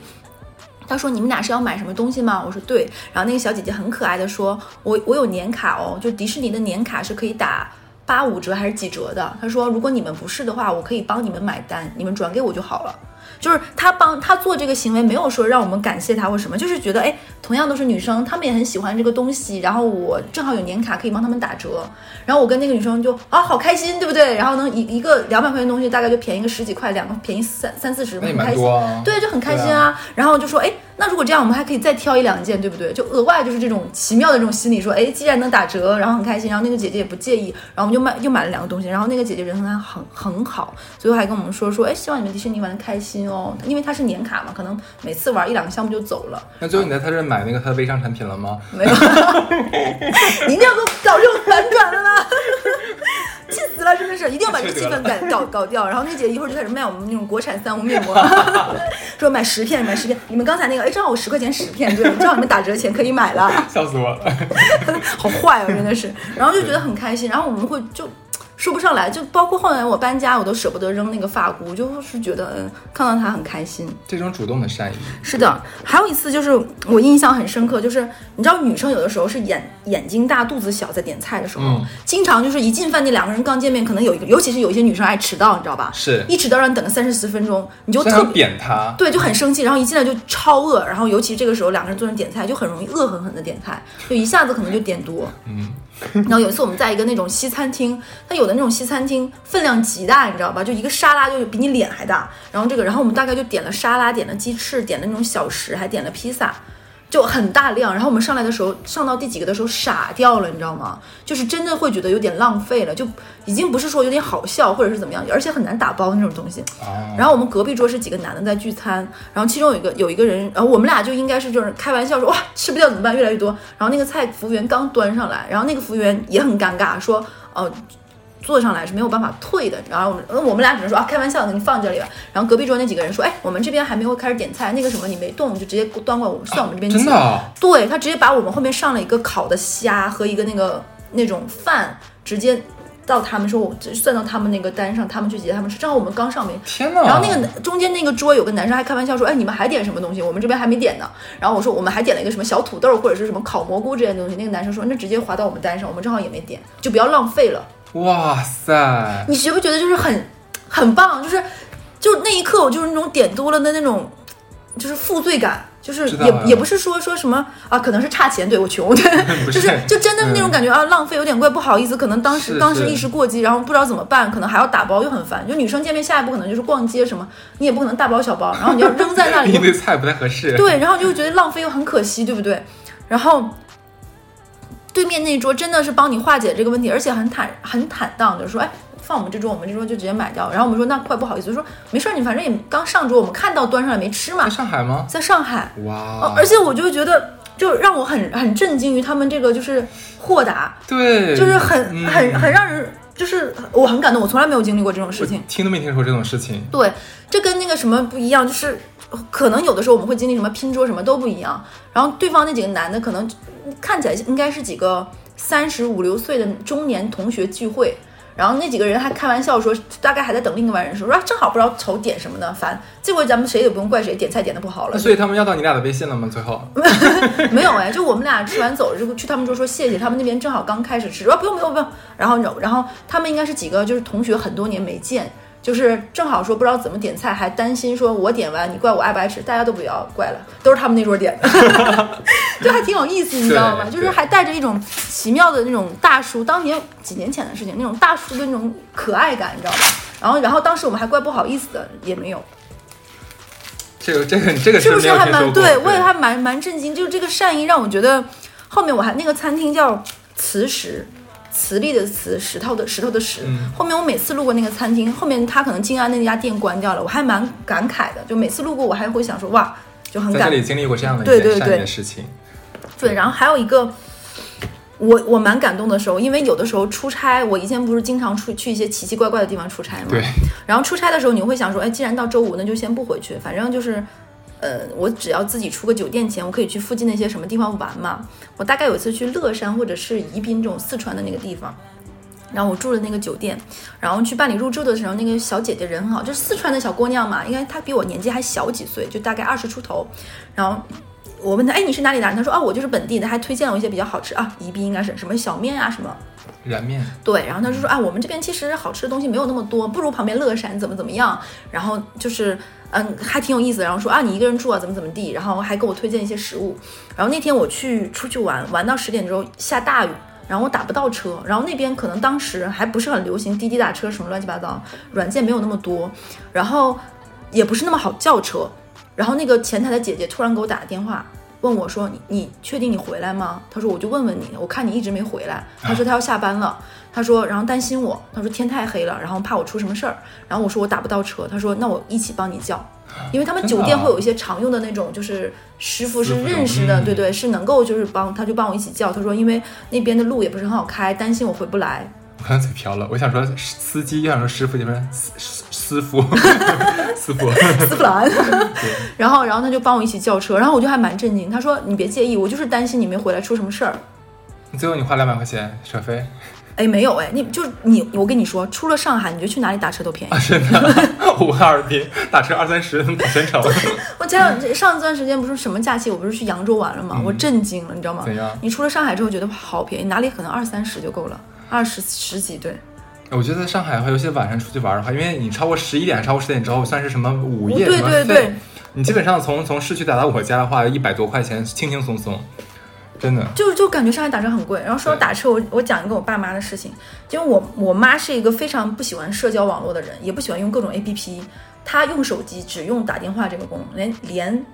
她说：“你们俩是要买什么东西吗？”我说：“对。”然后那个小姐姐很可爱的说：“我我有年卡哦，就迪士尼的年卡是可以打八五折还是几折的。他说，如果你们不是的话，我可以帮你们买单，你们转给我就好了。就是他帮他做这个行为，没有说让我们感谢他或什么，就是觉得哎，同样都是女生，她们也很喜欢这个东西，然后我正好有年卡可以帮他们打折，然后我跟那个女生就啊好开心，对不对？然后呢一一个两百块钱的东西大概就便宜个十几块，两个便宜三三四十，那很开心对，就很开心对啊。然后就说，哎，那如果这样，我们还可以再挑一两件，对不对？就额外就是这种奇妙的这种心理，说，哎，既然能打折，然后很开心，然后那个姐姐也不介意，然后我们就买又买了两个东西，然后那个姐姐人很很很好，最后还跟我们说说，哎，希望你们迪士尼玩的开心哦，因为它是年卡嘛，可能每次玩一两个项目就走了，那最后你在他这买那个他的微商产品了吗？没有，你 一定要给我搞这种反转的啦！气死了，真的是一定要把这个气氛搞搞搞掉。然后那姐一会儿就开始卖我们那种国产三无面膜，说买十片，买十片。你们刚才那个，哎，正好我十块钱十片，对，正好你们打折前可以买了，笑死我了！好坏哦，真的是。然后就觉得很开心，然后我们会就。说不上来，就包括后来我搬家，我都舍不得扔那个发箍，就是觉得嗯，看到它很开心。这种主动的善意，是的，还有一次就是我印象很深刻，就是你知道女生有的时候是眼眼睛大肚子小，在点菜的时候，嗯经常就是一进饭店，两个人刚见面，可能有一个，尤其是有一些女生爱迟到，你知道吧？是一迟到让你等个三十四分钟，你就特别扁她，对，就很生气，然后一进来就超饿，然后尤其这个时候两个人坐那点菜，就很容易恶狠狠的点菜，就一下子可能就点多。嗯，然后有一次我们在一个那种西餐厅，它有的那种西餐厅分量极大，你知道吧？就一个沙拉就比你脸还大，然后这个，然后我们大概就点了沙拉，点了鸡翅，点了那种小食，还点了披萨。就很大量，然后我们上来的时候，上到第几个的时候傻掉了，你知道吗？就是真的会觉得有点浪费了，就已经不是说有点好笑或者是怎么样，而且很难打包那种东西。哦，然后我们隔壁桌是几个男的在聚餐，然后其中有一个有一个人，然后我们俩就应该是就是开玩笑说哇吃不掉怎么办，越来越多。然后那个菜服务员刚端上来，然后那个服务员也很尴尬，说哦。做上来是没有办法退的，然后我们呃我们俩只能说啊开玩笑的，你放这里吧。然后隔壁桌那几个人说，哎，我们这边还没有开始点菜，那个什么你没动，就直接端过来，我们算我们这边结真的啊对他直接把我们后面上了一个烤的虾和一个那个那种饭，直接到他们说我算到他们那个单上，他们去结，他们吃。正好我们刚上面，天哪！然后那个男中间那个桌有个男生还开玩笑说，哎，你们还点什么东西？我们这边还没点呢。然后我说我们还点了一个什么小土豆或者是什么烤蘑菇之类的东西。那个男生说那直接划到我们单上，我们正好也没点，就不要浪费了。哇塞，你觉不觉得就是很很棒？就是就那一刻我就是那种点多了的那种，就是负罪感。就是也也不是说说什么啊，可能是差钱，对我穷，对，就是是就真的是那种感觉、啊，浪费有点贵，不好意思，可能当时是当时一时过激，然后不知道怎么办，可能还要打包，又很烦。就女生见面下一步可能就是逛街什么，你也不可能大包小包，然后你要扔在那里因，为菜不太合适。对，然后就会觉得浪费又很可惜，对不对？然后对面那桌真的是帮你化解这个问题，而且很坦很坦荡的说，哎。放我们这桌，我们这桌就直接买掉。然后我们说那快不好意思，说没事儿，你反正也刚上桌，我们看到端上来没吃嘛在，上海吗？在上海，哇呃，而且我就觉得，就让我很很震惊于他们这个就是豁达，对，就是很嗯很很让人，就是我很感动，我从来没有经历过这种事情。听都没听说这种事情。对，这跟那个什么不一样，就是可能有的时候我们会经历什么拼桌什么都不一样。然后对方那几个男的可能看起来应该是几个三十五六岁的中年同学聚会。然后那几个人还开玩笑说，大概还在等另一个人说，说啊正好不知道愁点什么呢，烦。这回咱们谁也不用怪谁，点菜点的不好了。所以他们要到你俩的微信了吗？最后 没有哎，就我们俩吃完走了之后，去他们桌说谢谢，他们那边正好刚开始吃，说不用不用不用，然后然后他们应该是几个就是同学，很多年没见，就是正好说不知道怎么点菜，还担心说我点完你怪我爱不爱吃，大家都不要怪了，都是他们那桌点的，就还挺有意思，你知道吗？就是还带着一种奇妙的那种大叔，当年几年前的事情，那种大叔的那种可爱感，你知道吧？然后然后当时我们还怪不好意思的，也没有。这个这个这个是不是还蛮对？我也还蛮蛮震惊，就是这个善意让我觉得，后面我还那个餐厅叫磁石，磁力的磁，石头的石头的石。嗯后面我每次路过那个餐厅，后面他可能静安那家店关掉了，我还蛮感慨的。就每次路过，我还会想说哇，就很感在这里经历过这样的一对对件善意的对事情。对，然后还有一个，我我蛮感动的时候，因为有的时候出差，我以前不是经常出去一些奇奇怪怪的地方出差嘛。对。然后出差的时候，你会想说，哎，既然到周五，那就先不回去，反正就是。呃，我只要自己出个酒店钱，我可以去附近那些什么地方玩嘛。我大概有一次去乐山或者是宜宾这种四川的那个地方，然后我住的那个酒店，然后去办理入住的时候，那个小姐姐人很好，就是四川的小姑娘嘛，应该她比我年纪还小几岁，就大概二十出头，然后我问她，哎，你是哪里的？她说，哦，我就是本地的，还推荐了我一些比较好吃啊，宜宾应该是什么小面啊什么。燃面，对，然后她就说啊，我们这边其实好吃的东西没有那么多，不如旁边乐山怎么怎么样。然后就是嗯，还挺有意思。然后说啊，你一个人住啊，怎么怎么地。然后还给我推荐一些食物。然后那天我去出去玩，玩到十点之后下大雨，然后我打不到车。然后那边可能当时还不是很流行滴滴打车什么乱七八糟，软件没有那么多，然后也不是那么好叫车。然后那个前台的姐姐突然给我打个电话。问我说：“你你确定你回来吗？”她说：“我就问问你，我看你一直没回来。”她说她要下班了。他说，然后担心我。他说天太黑了，然后怕我出什么事儿。然后我说我打不到车。他说那我一起帮你叫，因为他们酒店会有一些常用的那种，就是师傅是认识的，对对，是能够就是帮他就帮我一起叫。他说因为那边的路也不是很好开，担心我回不来。我刚嘴瓢了，我想说司机，又想说师傅，你们师 师傅，师傅，斯普兰。然后，然后他就帮我一起叫车，然后我就还蛮震惊。他说：“你别介意，我就是担心你没回来出什么事儿。”最后你花两百块钱车费？哎，没有哎，你就你，我跟你说，出了上海，你就去哪里打车都便宜。真的，我哈尔滨打车二三十跑全程。我前两上一段时间不是什么假期，我不是去扬州玩了吗？我震惊了，你知道吗？怎样？你出了上海之后觉得好便宜，哪里可能二三十就够了？二十十几对，我觉得在上海的话，尤其晚上出去玩的话，因为你超过十一点，超过十点之后算是什么午夜什么费，你基本上从从市区打到我家的话，一百多块钱轻轻松松，真的。就就感觉上海打车很贵。然后说到打车，我我讲一个我爸妈的事情，因为我我妈是一个非常不喜欢社交网络的人，也不喜欢用各种 APP，她用手机只用打电话这个功能，连连。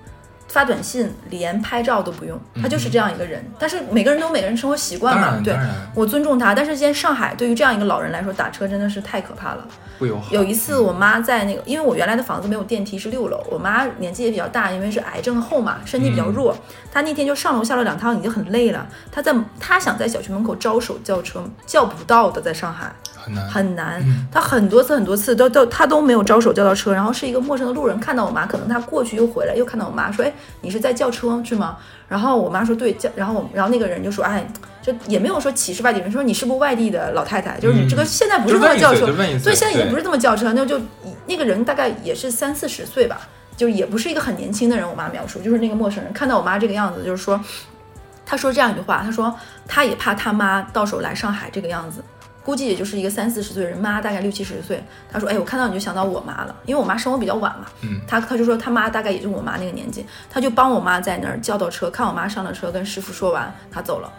发短信连拍照都不用，她就是这样一个人。但是每个人都有每个人生活习惯嘛，对我尊重她。但是现在上海对于这样一个老人来说，打车真的是太可怕了，不友好。有一次我妈在那个，因为我原来的房子没有电梯，是六楼。我妈年纪也比较大，因为是癌症后嘛，身体比较弱。她那天就上楼下了两趟，已经很累了。他在他想在小区门口招手叫车，叫不到的，在上海。很难，他很多次很多次都都他都没有招手叫到车，然后是一个陌生的路人看到我妈，可能他过去又回来又看到我妈，说哎你是在叫车是吗？然后我妈说对叫，然后我然后那个人就说哎就也没有说歧视外地人，说你是不是外地的老太太？就是你这个现在不是这么叫车，所以现在已经不是这么叫车，那就那个人大概也是三四十岁吧，就也不是一个很年轻的人。我妈描述就是那个陌生人看到我妈这个样子，就是说他说这样一句话，他说他也怕他妈到时候来上海这个样子。估计也就是一个三四十岁的人，妈大概六七十岁。他说：“哎，我看到你就想到我妈了，因为我妈生我比较晚嘛。”嗯，他他就说他妈大概也就我妈那个年纪，他就帮我妈在那儿叫到车，看我妈上了车，跟师傅说完，他走了。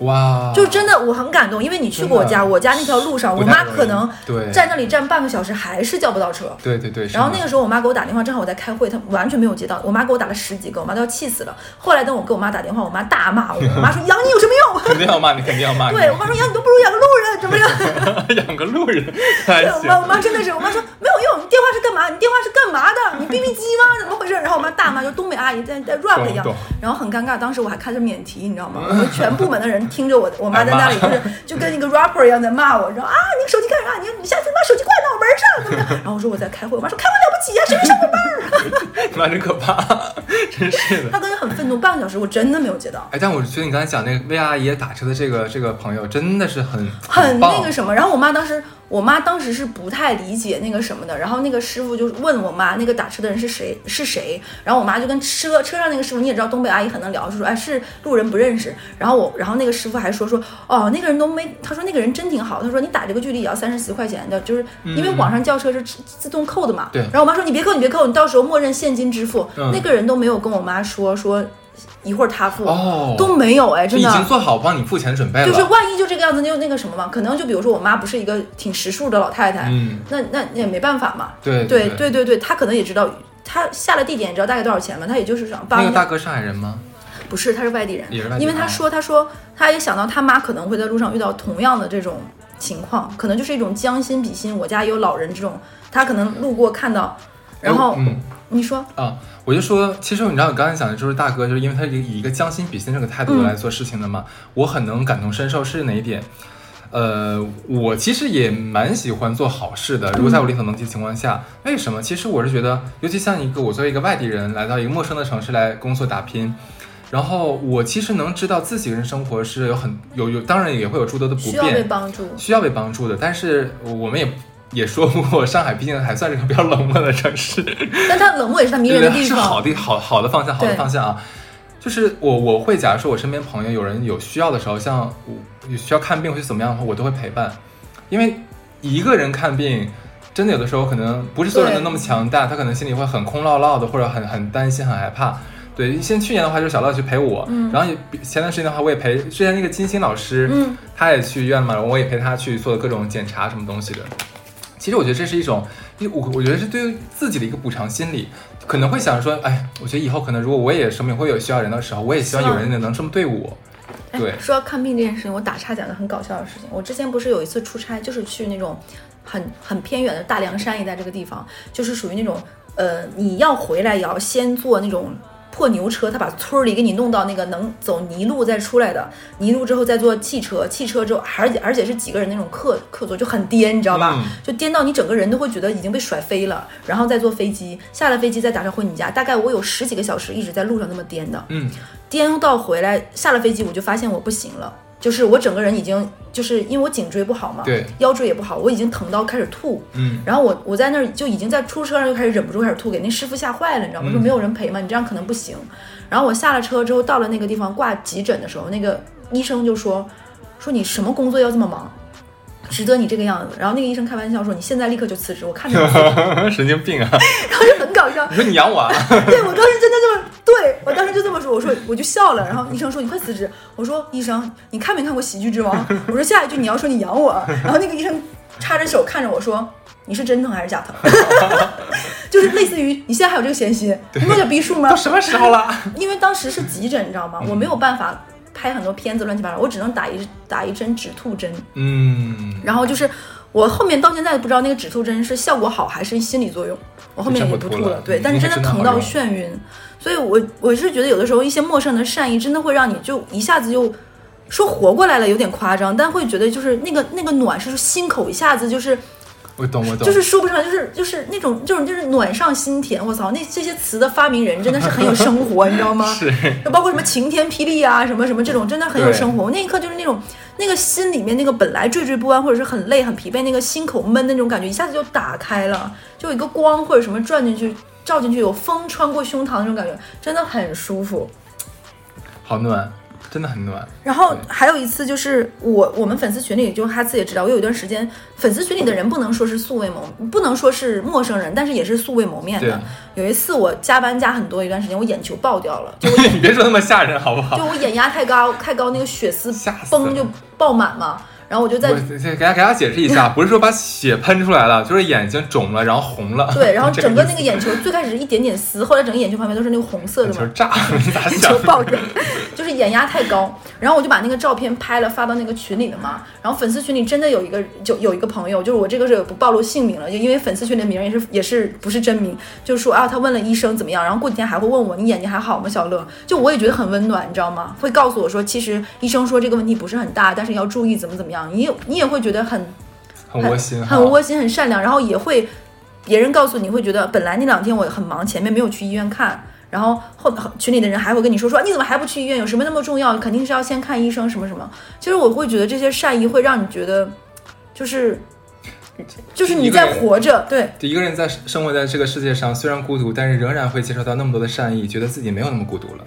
哇，就真的我很感动，因为你去过我家，我家那条路上，我妈可能在那里站半个小时还是叫不到车。对对对。然后那个时候我妈给我打电话，正好我在开会，她完全没有接到。我妈给我打了十几个，我妈都要气死了。后来等我给我妈打电话，我妈大骂我，我妈说养你有什么用？肯定要骂你，肯定要骂你。对我妈说养你都不如养个路人，怎么样？养个路人。对，我妈我妈真的是，我妈说没有用，你电话是干嘛？你电话是干嘛的？你 BB 机吗？怎么回事？然后我妈大骂，就东北阿姨在在 rap 一样，然后很尴尬。当时我还开着免提，你知道吗？我们全部门的人听着我我妈。在那里就是就跟一个 rapper 一样在骂我，说啊，你手机干啥？你你下次把手机挂脑门上，怎么样？然后我说我在开会，我妈说开会了不起呀，谁没上过班？妈真可怕，真是的。她刚才很愤怒，半个小时我真的没有接到。哎，但我觉得你刚才讲那个魏阿姨打车的这个这个朋友真的是很很那个什么。然后我妈当时。我妈当时是不太理解那个什么的，然后那个师傅就问我妈那个打车的人是谁是谁，然后我妈就跟车车上那个师傅，你也知道东北阿姨很能聊，就说哎是路人不认识，然后我然后那个师傅还说说哦那个人都没，他说那个人真挺好，他说你打这个距离也要三十四块钱的，就是因为网上叫车是自动扣的嘛，对，然后我妈说你别扣你别扣，你到时候默认现金支付，那个人都没有跟我妈说说。一会儿他付哦都没有哎，真的已经做好帮你付钱准备了。就是万一就这个样子，就那个什么嘛，可能就比如说我妈不是一个挺识数的老太太，嗯，那那也没办法嘛。对对对对对，他可能也知道，他下了地点，你知道大概多少钱吗？他也就是想帮。那个大哥上海人吗？不是，他是外地人。也是外地人。因为他说，他说他也想到他妈可能会在路上遇到同样的这种情况，可能就是一种将心比心。我家有老人这种，他可能路过看到，然后嗯，你说啊。我就说，其实你知道，我刚才讲的就是大哥，就是因为他以一个将心比心这个态度来做事情的嘛。我很能感同身受，是哪一点？呃，我其实也蛮喜欢做好事的。如果在我力所能及的情况下，为什么？其实我是觉得，尤其像一个我作为一个外地人来到一个陌生的城市来工作打拼，然后我其实能知道自己人生活是有很有有，当然也会有诸多的不便，需要被帮助，需要被帮助的。但是我们也。也说过，上海毕竟还算是个比较冷漠的城市，但它冷漠也是它迷人的地方。是好的，好好的方向，好的方向啊。就是我我会假如说我身边朋友有人有需要的时候，像我有需要看病或者怎么样的话，我都会陪伴，因为一个人看病。真的有的时候可能不是所有人都那么强大，他可能心里会很空落落的，或者很很担心、很害怕。对，像去年的话就是小乐去陪我，嗯然后也前段时间的话我也陪之前那个金星老师，嗯，他也去医院嘛，我也陪他去做各种检查什么东西的。其实我觉得这是一种，因为我我觉得是对于自己的一个补偿心理，可能会想说，哎，我觉得以后可能如果我也生病会有需要人的时候，我也希望有人能这么对我。哎对，说到看病这件事情，我打岔讲个很搞笑的事情。我之前不是有一次出差，就是去那种很很偏远的大凉山一带这个地方，就是属于那种呃，你要回来也要先做那种破牛车，他把村儿里给你弄到那个能走泥路再出来的，泥路之后再坐汽车，汽车之后而且而且是几个人那种客客座，就很颠，你知道吧？嗯就颠到你整个人都会觉得已经被甩飞了，然后再坐飞机，下了飞机再打车回你家，大概我有十几个小时一直在路上那么颠的。嗯，颠到回来，下了飞机我就发现我不行了，就是我整个人已经就是因为我颈椎不好嘛，对，腰椎也不好，我已经疼到开始吐，嗯，然后我我在那儿就已经在出租车上就开始忍不住开始吐，给那师傅吓坏了，你知道吗？嗯说没有人陪嘛，你这样可能不行。然后我下了车之后到了那个地方挂急诊的时候，那个医生就说说你什么工作要这么忙，值得你这个样子。然后那个医生开玩笑说你现在立刻就辞职，我看着你 神经病啊！然后就很搞笑。你说你养我啊？对我当时真的这么，对我当时就这么说，我说我就笑了，然后医生说你快辞职，我说医生你看没看过《喜剧之王》？我说下一句你要说你养我，然后那个医生插着手看着我说你是真疼还是假疼？就是类似于你现在还有这个闲心，你有点逼数吗都？什么时候了？因为当时是急诊，你知道吗？我没有办法拍很多片子乱七八糟，我只能打一打一针止吐针，嗯，然后就是我后面到现在不知道那个止吐针是效果好还是心理作用，我后面也不吐了，对，但是真的疼到眩晕，所以我我是觉得有的时候一些陌生的善意真的会让你就一下子就说活过来了，有点夸张，但会觉得就是那个那个暖是心口一下子就是我懂我懂，就是说不上，就是就是那种就是就是暖上心田，我操，那这些词的发明人真的是很有生活，你知道吗？是就包括什么晴天霹雳啊，什么什么这种，真的很有生活。我那一刻就是那种那个心里面那个本来惴惴不安或者是很累很疲惫那个心口闷的那种感觉，一下子就打开了，就有一个光或者什么转进去照进去，有风穿过胸膛那种感觉，真的很舒服。好暖，真的很暖。然后还有一次就是我我们粉丝群里，就哈次也知道，我有一段时间粉丝群里的人不能说是素未谋，不能说是陌生人，但是也是素未谋面的。有一次我加班加很多一段时间，我眼球爆掉了，就我你别说那么吓人好不好？就我眼压太高太高，那个血丝吓死了崩就爆满嘛。然后我就在给大家给大家解释一下，不是说把血喷出来了，就是眼睛肿了，然后红了。对，然后整个那个眼球最开始是一点点丝，后来整个眼球旁边都是那个红色的嘛，眼球炸了，你咋眼想球？爆着，就是眼压太高。然后我就把那个照片拍了发到那个群里了嘛。然后粉丝群里真的有一个就有一个朋友，就是我这个是不暴露姓名了，就因为粉丝群里的名儿也是也是不是真名，就是说啊他问了医生怎么样，然后过几天还会问我你眼睛还好吗，小乐？就我也觉得很温暖，你知道吗？会告诉我说其实医生说这个问题不是很大，但是要注意怎么怎么样。你也你也会觉得很很窝心，很窝心，很善良，然后也会别人告诉你会觉得，本来那两天我很忙，前面没有去医院看，然后后群里的人还会跟你说说你怎么还不去医院？有什么那么重要？肯定是要先看医生什么什么。其实我会觉得这些善意会让你觉得，就是就是你在活着，对一个人在生活在这个世界上，虽然孤独，但是仍然会接受到那么多的善意，觉得自己没有那么孤独了。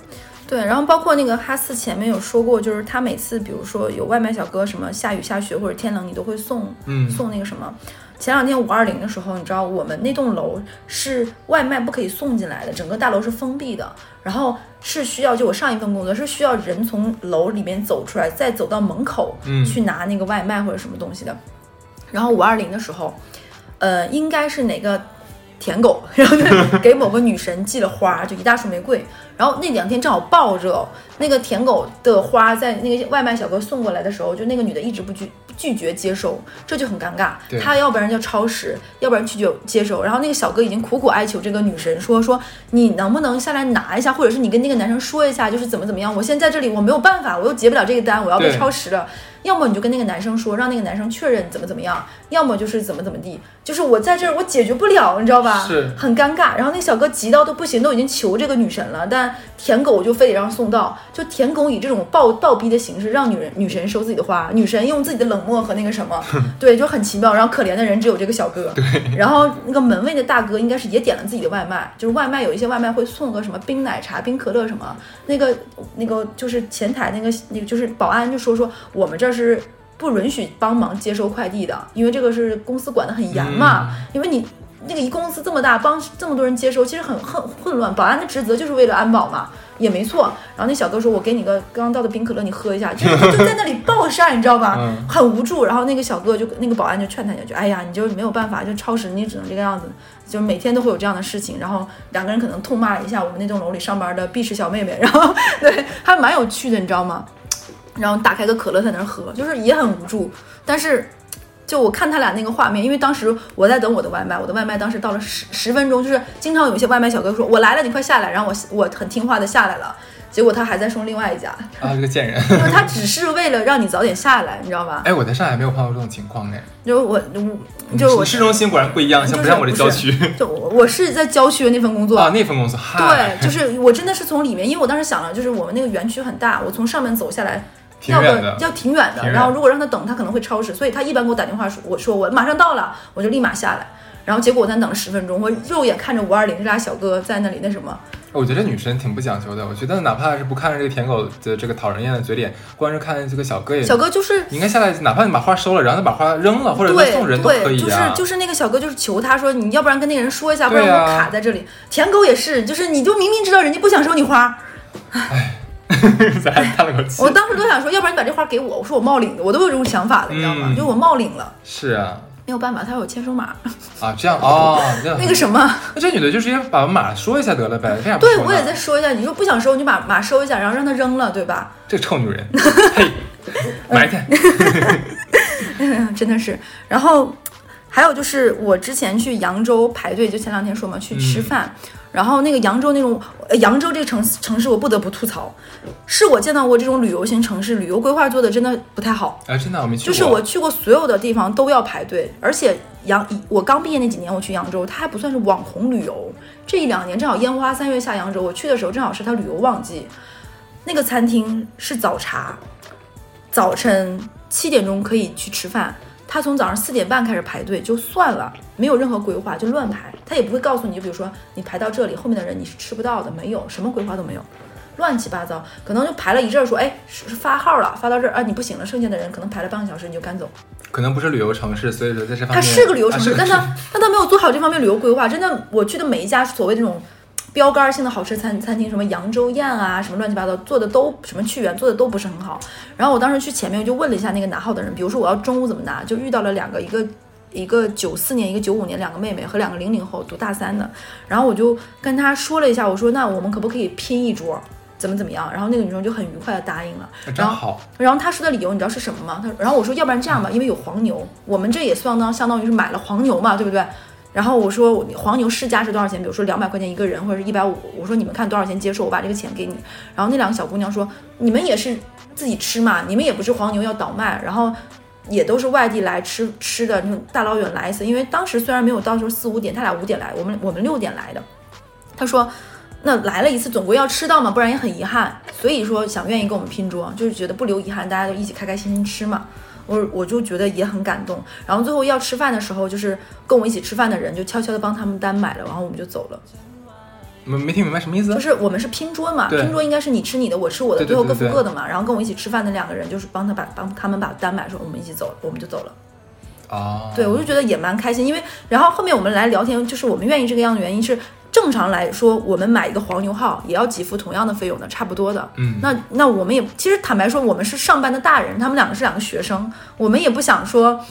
对。然后包括那个哈斯前面有说过，就是他每次比如说有外卖小哥什么下雨下雪或者天冷，你都会送嗯，送那个什么。前两天五二零的时候，你知道我们那栋楼是外卖不可以送进来的，整个大楼是封闭的，然后是需要就我上一份工作是需要人从楼里面走出来，再走到门口嗯去拿那个外卖或者什么东西的。然后五二零的时候，呃，应该是哪个舔狗，然后就给某个女神寄了花，就一大束玫瑰。然后那两天正好爆热，那个舔狗的花在那个外卖小哥送过来的时候，就那个女的一直不拒拒绝接收，这就很尴尬对。她要不然就超时，要不然拒绝接收。然后那个小哥已经苦苦哀求这个女神说说你能不能下来拿一下，或者是你跟那个男生说一下，就是怎么怎么样。我现在在这里我没有办法，我又结不了这个单，我要被超时了。要么你就跟那个男生说，让那个男生确认怎么怎么样，要么就是怎么怎么地，就是我在这儿我解决不了，你知道吧？是很尴尬。然后那小哥急到都不行，都已经求这个女神了，但舔狗就非得让送到，就舔狗以这种暴倒逼的形式让女人女神收自己的花，女神用自己的冷漠和那个什么，对，就很奇妙。然后可怜的人只有这个小哥，对。然后那个门卫的大哥应该是也点了自己的外卖，就是外卖有一些外卖会送个什么冰奶茶、冰可乐什么，那个那个就是前台那个那个就是保安就说说我们这儿是不允许帮忙接收快递的，因为这个是公司管得很严嘛，因为你。那个一公司这么大，帮这么多人接收，其实很很混乱。保安的职责就是为了安保嘛，也没错。然后那小哥说：“我给你个刚倒的冰可乐，你喝一下。”就就在那里暴晒，你知道吧？很无助。然后那个小哥就那个保安就劝他下去：“哎呀，你就没有办法，就超时你只能这个样子，就每天都会有这样的事情。”然后两个人可能痛骂了一下我们那栋楼里上班的 B 市小妹妹，然后 对还蛮有趣的，你知道吗？然后打开个可乐在那儿喝，就是也很无助，但是。就我看他俩那个画面，因为当时我在等我的外卖，我的外卖当时到了十十分钟，就是经常有一些外卖小哥说我来了，你快下来，然后我我很听话的下来了，结果他还在送另外一家啊，这个贱人，他只是为了让你早点下来，你知道吧？哎，我在上海没有碰到这种情况哎，就我我就我市中心果然不一样，像不像我这郊区？就我是在郊区的那份工作啊，那份工作，对，就是我真的是从里面，因为我当时想了，就是我们那个园区很大，我从上面走下来。要不要挺远的，然后如果让他等，他可能会超时，所以他一般给我打电话说，我说我马上到了，我就立马下来。然后结果我在等了十分钟，我肉眼看着五二零这俩小哥在那里那什么。我觉得女生挺不讲究的，我觉得哪怕是不看着这个舔狗的这个讨人厌的嘴脸，光是看这个小哥也小哥就是你应该下来，哪怕你把花收了，然后他把花扔了或者送人都可以啊。就是就是那个小哥就是求他说，你要不然跟那个人说一下，不然我卡在这里。舔狗也是，就是你就明明知道人家不想收你花，唉。咱叹了口气。我当时都想说，要不然你把这花给我，我说我冒领的，我都有这种想法的，你知道吗？就我冒领了。是啊，没有办法，他有签收码。啊，这样哦，那个什么，那这女的就直接把码说一下得了呗，这样。对，我也再说一下。你说不想收，你就把码收一下，然后让他扔了，对吧？这臭女人，嘿，埋汰。真的是。然后还有就是，我之前去扬州排队，就前两天说嘛，去吃饭。然后那个扬州那种，扬州这个城城市，我不得不吐槽，是我见到过这种旅游型城市，旅游规划做的真的不太好。哎，真的我没去过。就是我去过所有的地方都要排队，而且扬我刚毕业那几年我去扬州，它还不算是网红旅游。这一两年正好烟花三月下扬州，我去的时候正好是它旅游旺季。那个餐厅是早茶，早晨七点钟可以去吃饭。他从早上四点半开始排队就算了，没有任何规划就乱排，他也不会告诉你，就比如说你排到这里，后面的人你是吃不到的，没有什么规划都没有，乱七八糟，可能就排了一阵说，哎，是发号了，发到这儿啊，你不行了，剩下的人可能排了半个小时你就赶走，可能不是旅游城市，所以说在这方面，它是个旅游城市，但他但他没有做好这方面旅游规划，真的，我去的每一家所谓这种。标杆性的好吃餐餐厅，什么扬州宴啊，什么乱七八糟做的都什么去源做的都不是很好。然后我当时去前面，我就问了一下那个拿号的人，比如说我要中午怎么拿，就遇到了两个，一个一个九四年，一个九五年，两个妹妹和两个零零后读大三的。然后我就跟他说了一下，我说那我们可不可以拼一桌，怎么怎么样？然后那个女生就很愉快的答应了。然后 然后她说的理由你知道是什么吗？他然后我说要不然这样吧，因为有黄牛，我们这也算当相当于是买了黄牛嘛，对不对？然后我说黄牛市价是多少钱？比如说两百块钱一个人，或者是一百五。我说你们看多少钱接受，我把这个钱给你。然后那两个小姑娘说，你们也是自己吃嘛，你们也不是黄牛要倒卖，然后也都是外地来吃吃的，那种大老远来一次。因为当时虽然没有到时候四五点，他俩五点来，我们我们六点来的。他说，那来了一次，总归要吃到嘛，不然也很遗憾。所以说想愿意跟我们拼桌，就是觉得不留遗憾，大家都一起开开心心吃嘛。我我就觉得也很感动，然后最后要吃饭的时候，就是跟我一起吃饭的人就悄悄的帮他们单买了，然后我们就走了。没没听明白什么意思？就是我们是拼桌嘛，拼桌应该是你吃你的，我吃我的，最后各付各的嘛。然后跟我一起吃饭的两个人就是帮他把帮他们把单买，说我们一起走，我们就走了。哦，对，我就觉得也蛮开心，因为然后后面我们来聊天，就是我们愿意这个样的原因是。正常来说，我们买一个黄牛号也要给付同样的费用的，差不多的。嗯，那那我们也其实坦白说，我们是上班的大人，他们两个是两个学生，我们也不想说，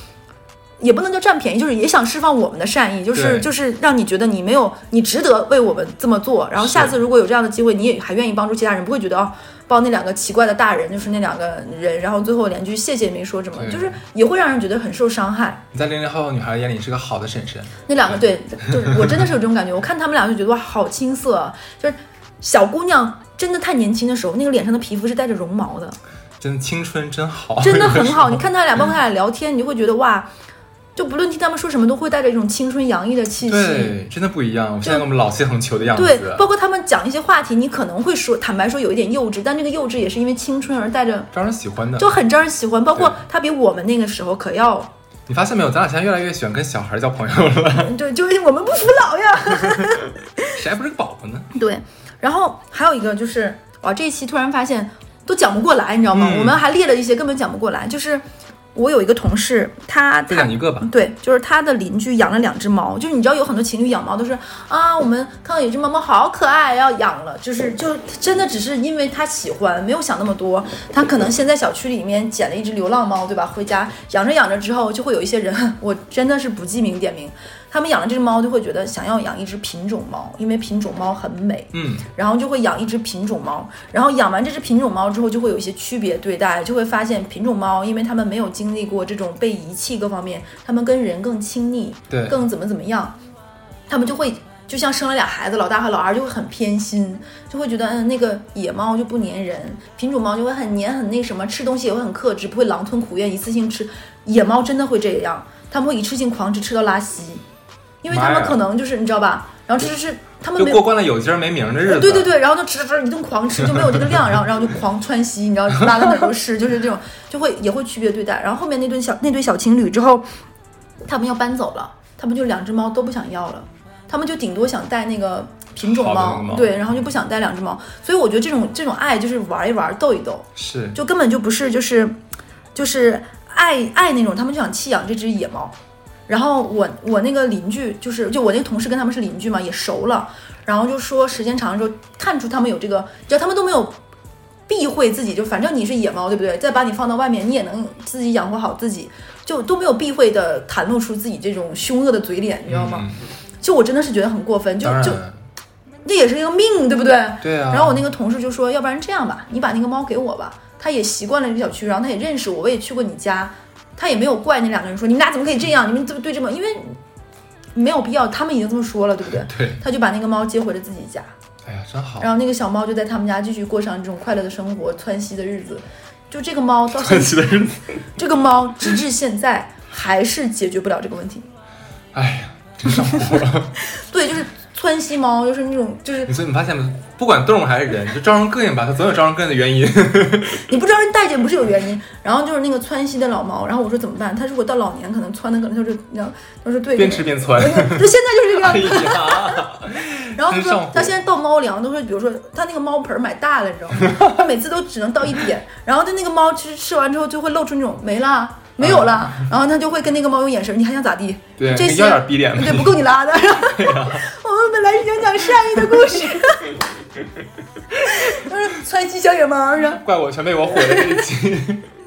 也不能叫占便宜，就是也想释放我们的善意，就是就是让你觉得你没有你值得为我们这么做，然后下次如果有这样的机会，你也还愿意帮助其他人，不会觉得哦。帮那两个奇怪的大人，就是那两个人，然后最后连句谢谢也没说，什么就是也会让人觉得很受伤害。你在零零后女孩眼里是个好的婶婶。那两个对，就是我真的是有这种感觉。我看他们俩就觉得哇，好青涩，就是小姑娘真的太年轻的时候，那个脸上的皮肤是带着绒毛的。真的青春真好，真的很好。你看他俩，包括他俩聊天，你就会觉得哇，就不论听他们说什么，都会带着一种青春洋溢的气息。对，真的不一样。我现在跟我们老气横秋的样子，对，包括他们讲一些话题，你可能会说，坦白说有一点幼稚，但这个幼稚也是因为青春而带着，招人喜欢的。就很招人喜欢。包括他比我们那个时候可要，你发现没有？咱俩现在越来越喜欢跟小孩交朋友了，对，就是我们不服老呀。谁还不是个宝宝呢？对，然后还有一个就是，哇，这一期突然发现都讲不过来，你知道吗？嗯我们还列了一些根本讲不过来。就是我有一个同事，他再他讲一个吧。对，就是他的邻居养了两只猫，就是你知道有很多情侣养猫都是啊，我们看到有只猫猫好可爱，要养了，就是就真的只是因为他喜欢，没有想那么多。他可能先在小区里面捡了一只流浪猫，对吧？回家养着养着之后，就会有一些人，我真的是不记名点名，他们养了这只猫就会觉得想要养一只品种猫，因为品种猫很美。嗯，然后就会养一只品种猫，然后养完这只品种猫之后，就会有一些区别对待，就会发现品种猫，因为它们没有经历过这种被遗弃各方面，它们跟人更亲密，对，更怎么怎么样，他们就会就像生了俩孩子，老大和老二就会很偏心，就会觉得嗯那个野猫就不粘人，品种猫就会很粘很那什么，吃东西也会很克制，不会狼吞虎咽一次性吃。野猫真的会这样，他们会一次性狂吃吃到拉稀，因为他们可能就是你知道吧，然后吃吃吃，他们就没有过惯了有今儿没名儿的日子。对对对，然后就吃吃一顿狂吃，就没有这个量，然后然后就狂窜稀，你知道拉的哪儿都是，就是这种就会也会区别对待。然后后面那对小那对小情侣之后，他们要搬走了，他们就两只猫都不想要了，他们就顶多想带那个品种猫对，然后就不想带两只猫。所以我觉得这种这种爱就是玩一玩，逗一逗，是就根本就不是就是就是爱爱那种，他们就想弃养这只野猫。然后我我那个邻居就是就我那个同事跟他们是邻居嘛，也熟了，然后就说时间长了之后看出他们有这个，只要他们都没有避讳自己，就反正你是野猫对不对？再把你放到外面，你也能自己养活好自己，就都没有避讳的袒露出自己这种凶恶的嘴脸，你知道吗？嗯就我真的是觉得很过分，就就这也是一个命，对不对？对啊。然后我那个同事就说，要不然这样吧，你把那个猫给我吧。他也习惯了这个小区，然后他也认识我，我也去过你家，他也没有怪那两个人说你们俩怎么可以这样，你们怎么对这么，因为没有必要，他们已经这么说了，对不对？对，他就把那个猫接回了自己家，哎呀，真好。然后那个小猫就在他们家继续过上这种快乐的生活，窜稀的日子。就这个猫到现可惜的日子。这个猫直至现在还是解决不了这个问题。哎呀，真上火。对，就是窜稀猫，就是那种就是你所以你发现没？不管动物还是人，就招人膈应吧，它总有招人膈应的原因。你不知道人待见不是有原因，然后就是那个窜稀的老猫，然后我说怎么办？它如果到老年可能窜的可能就是你知道，他说对，边吃边窜。就现在就是这个样哎子。呀，然后说他现在倒猫粮都说，比如说他那个猫盆买大了，你知道吗？他每次都只能倒一点，然后他那个猫其实吃完之后就会露出那种没啦。没有了，然后他就会跟那个猫用眼神，你还想咋地？对，这些你要点逼脸吧。对不够你拉的。我们本来是想讲善意的故事，他说窜稀小野猫是吧？怪我全被我毁了这一期。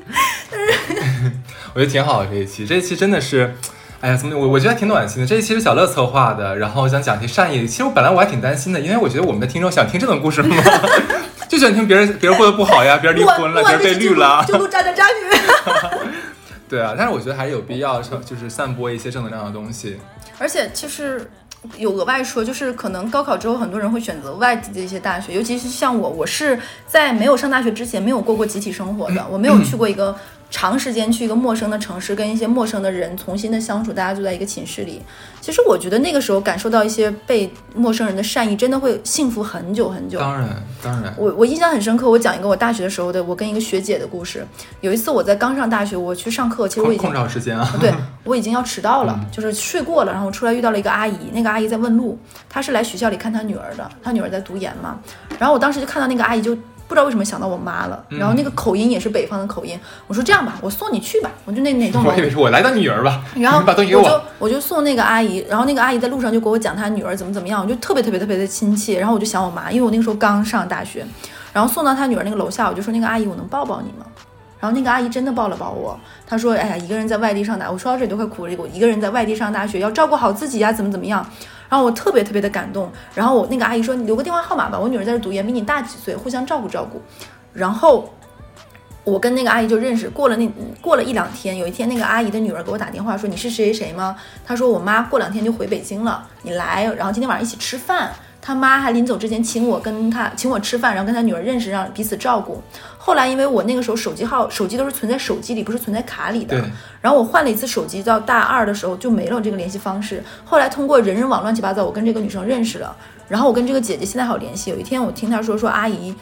我觉得挺好的这一期，这一期真的是，哎呀，怎么我我觉得还挺暖心的。这一期是小乐策划的，然后想讲一些善意。其实我本来我还挺担心的，因为我觉得我们的听众想听这种故事吗？就喜欢听别人别人过得不好呀，别人离婚了，别人被绿了。就录渣男渣女。对啊，但是我觉得还是有必要，就是散播一些正能量的东西。而且其实有额外说，就是可能高考之后，很多人会选择外地的一些大学，尤其是像我，我是在没有上大学之前没有过过集体生活的，我没有去过一个长时间去一个陌生的城市，跟一些陌生的人重新的相处，大家就在一个寝室里。其实我觉得那个时候感受到一些被陌生人的善意，真的会幸福很久很久。当然，当然，我我印象很深刻，我讲一个我大学的时候的我跟一个学姐的故事。有一次我在刚上大学，我去上课，其实我已经控控制好时间啊。对我已经要迟到了，就是睡过了，然后我出来遇到了一个阿姨，那个阿姨在问路，她是来学校里看她女儿的，她女儿在读研嘛，然后我当时就看到那个阿姨就。不知道为什么想到我妈了，然后那个口音也是北方的口音。我说这样吧，我送你去吧，我就那哪栋楼我以为是我来当女儿吧，然后 把东西给我就我就送那个阿姨，然后那个阿姨在路上就给我讲她女儿怎么怎么样，我就特别特别特别的亲切。然后我就想我妈，因为我那个时候刚上大学，然后送到她女儿那个楼下，我就说那个阿姨，我能抱抱你吗？然后那个阿姨真的抱了抱我，她说：“哎呀，一个人在外地上大，我说到这里都快哭了。我一个人在外地上大学，要照顾好自己呀，怎么怎么样。”然后我特别特别的感动。然后我那个阿姨说：“你留个电话号码吧，我女儿在这读研，比你大几岁，互相照顾照顾。”然后我跟那个阿姨就认识，过了那过了一两天，有一天那个阿姨的女儿给我打电话说：“你是谁谁谁吗？”她说：“我妈过两天就回北京了，你来，然后今天晚上一起吃饭。”他妈还临走之前请我跟他请我吃饭，然后跟他女儿认识，让彼此照顾。后来因为我那个时候手机号手机都是存在手机里，不是存在卡里的对。然后我换了一次手机，到大二的时候就没了这个联系方式。后来通过人人网乱七八糟，我跟这个女生认识了。然后我跟这个姐姐现在还有联系。有一天我听她说说阿姨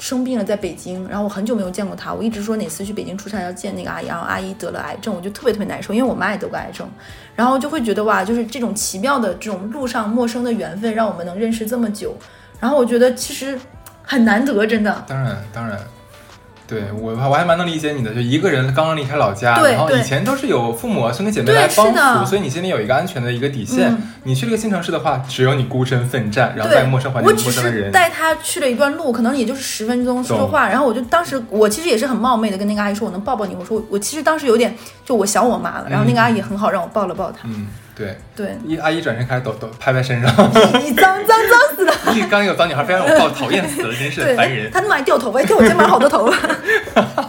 生病了，在北京，然后我很久没有见过她。我一直说哪次去北京出差要见那个阿姨，然后阿姨得了癌症，我就特别特别难受，因为我妈也得过癌症。然后就会觉得哇，就是这种奇妙的这种路上陌生的缘分，让我们能认识这么久。然后我觉得其实很难得，真的。当然，当然，对我我还蛮能理解你的。就一个人刚刚离开老家，然后以前都是有父母啊兄弟姐妹对来帮扶，所以你心里有一个安全的一个底线。嗯你去这个新城市的话，只有你孤身奋战，然后在陌生环境、陌生的人。带他去了一段路，可能也就是十分钟说说话，然后我就当时我其实也是很冒昧的跟那个阿姨说，我能抱抱你。我说我我其实当时有点就我想我妈了，然后那个阿姨很好，让我抱了抱她。嗯，对。对，一阿姨转身开始抖抖拍拍身上，你脏脏脏死了。一 刚刚有脏女孩非常让我抱，讨厌死了，真是烦人，。她那么爱掉头发，掉我肩膀好多头发。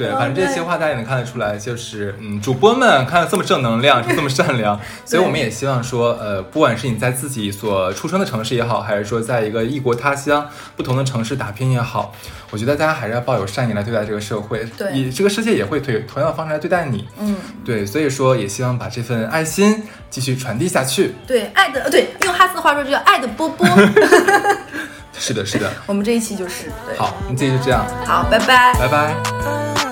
对，哦反正这些话大家也能看得出来，就是嗯，主播们看这么正能量，这么善良，所以我们也希望说，呃，不管是你在自己所出生的城市也好，还是说在一个异国他乡、不同的城市打拼也好，我觉得大家还是要抱有善意来对待这个社会，对以这个世界也会推同样的方式来对待你。嗯，对，所以说也希望把这份爱心继续传递下去。对，爱的对，用哈斯的话说就叫爱的波波。是的，是的。我们这一期就是对，好，那这期就这样，好，拜拜。拜拜。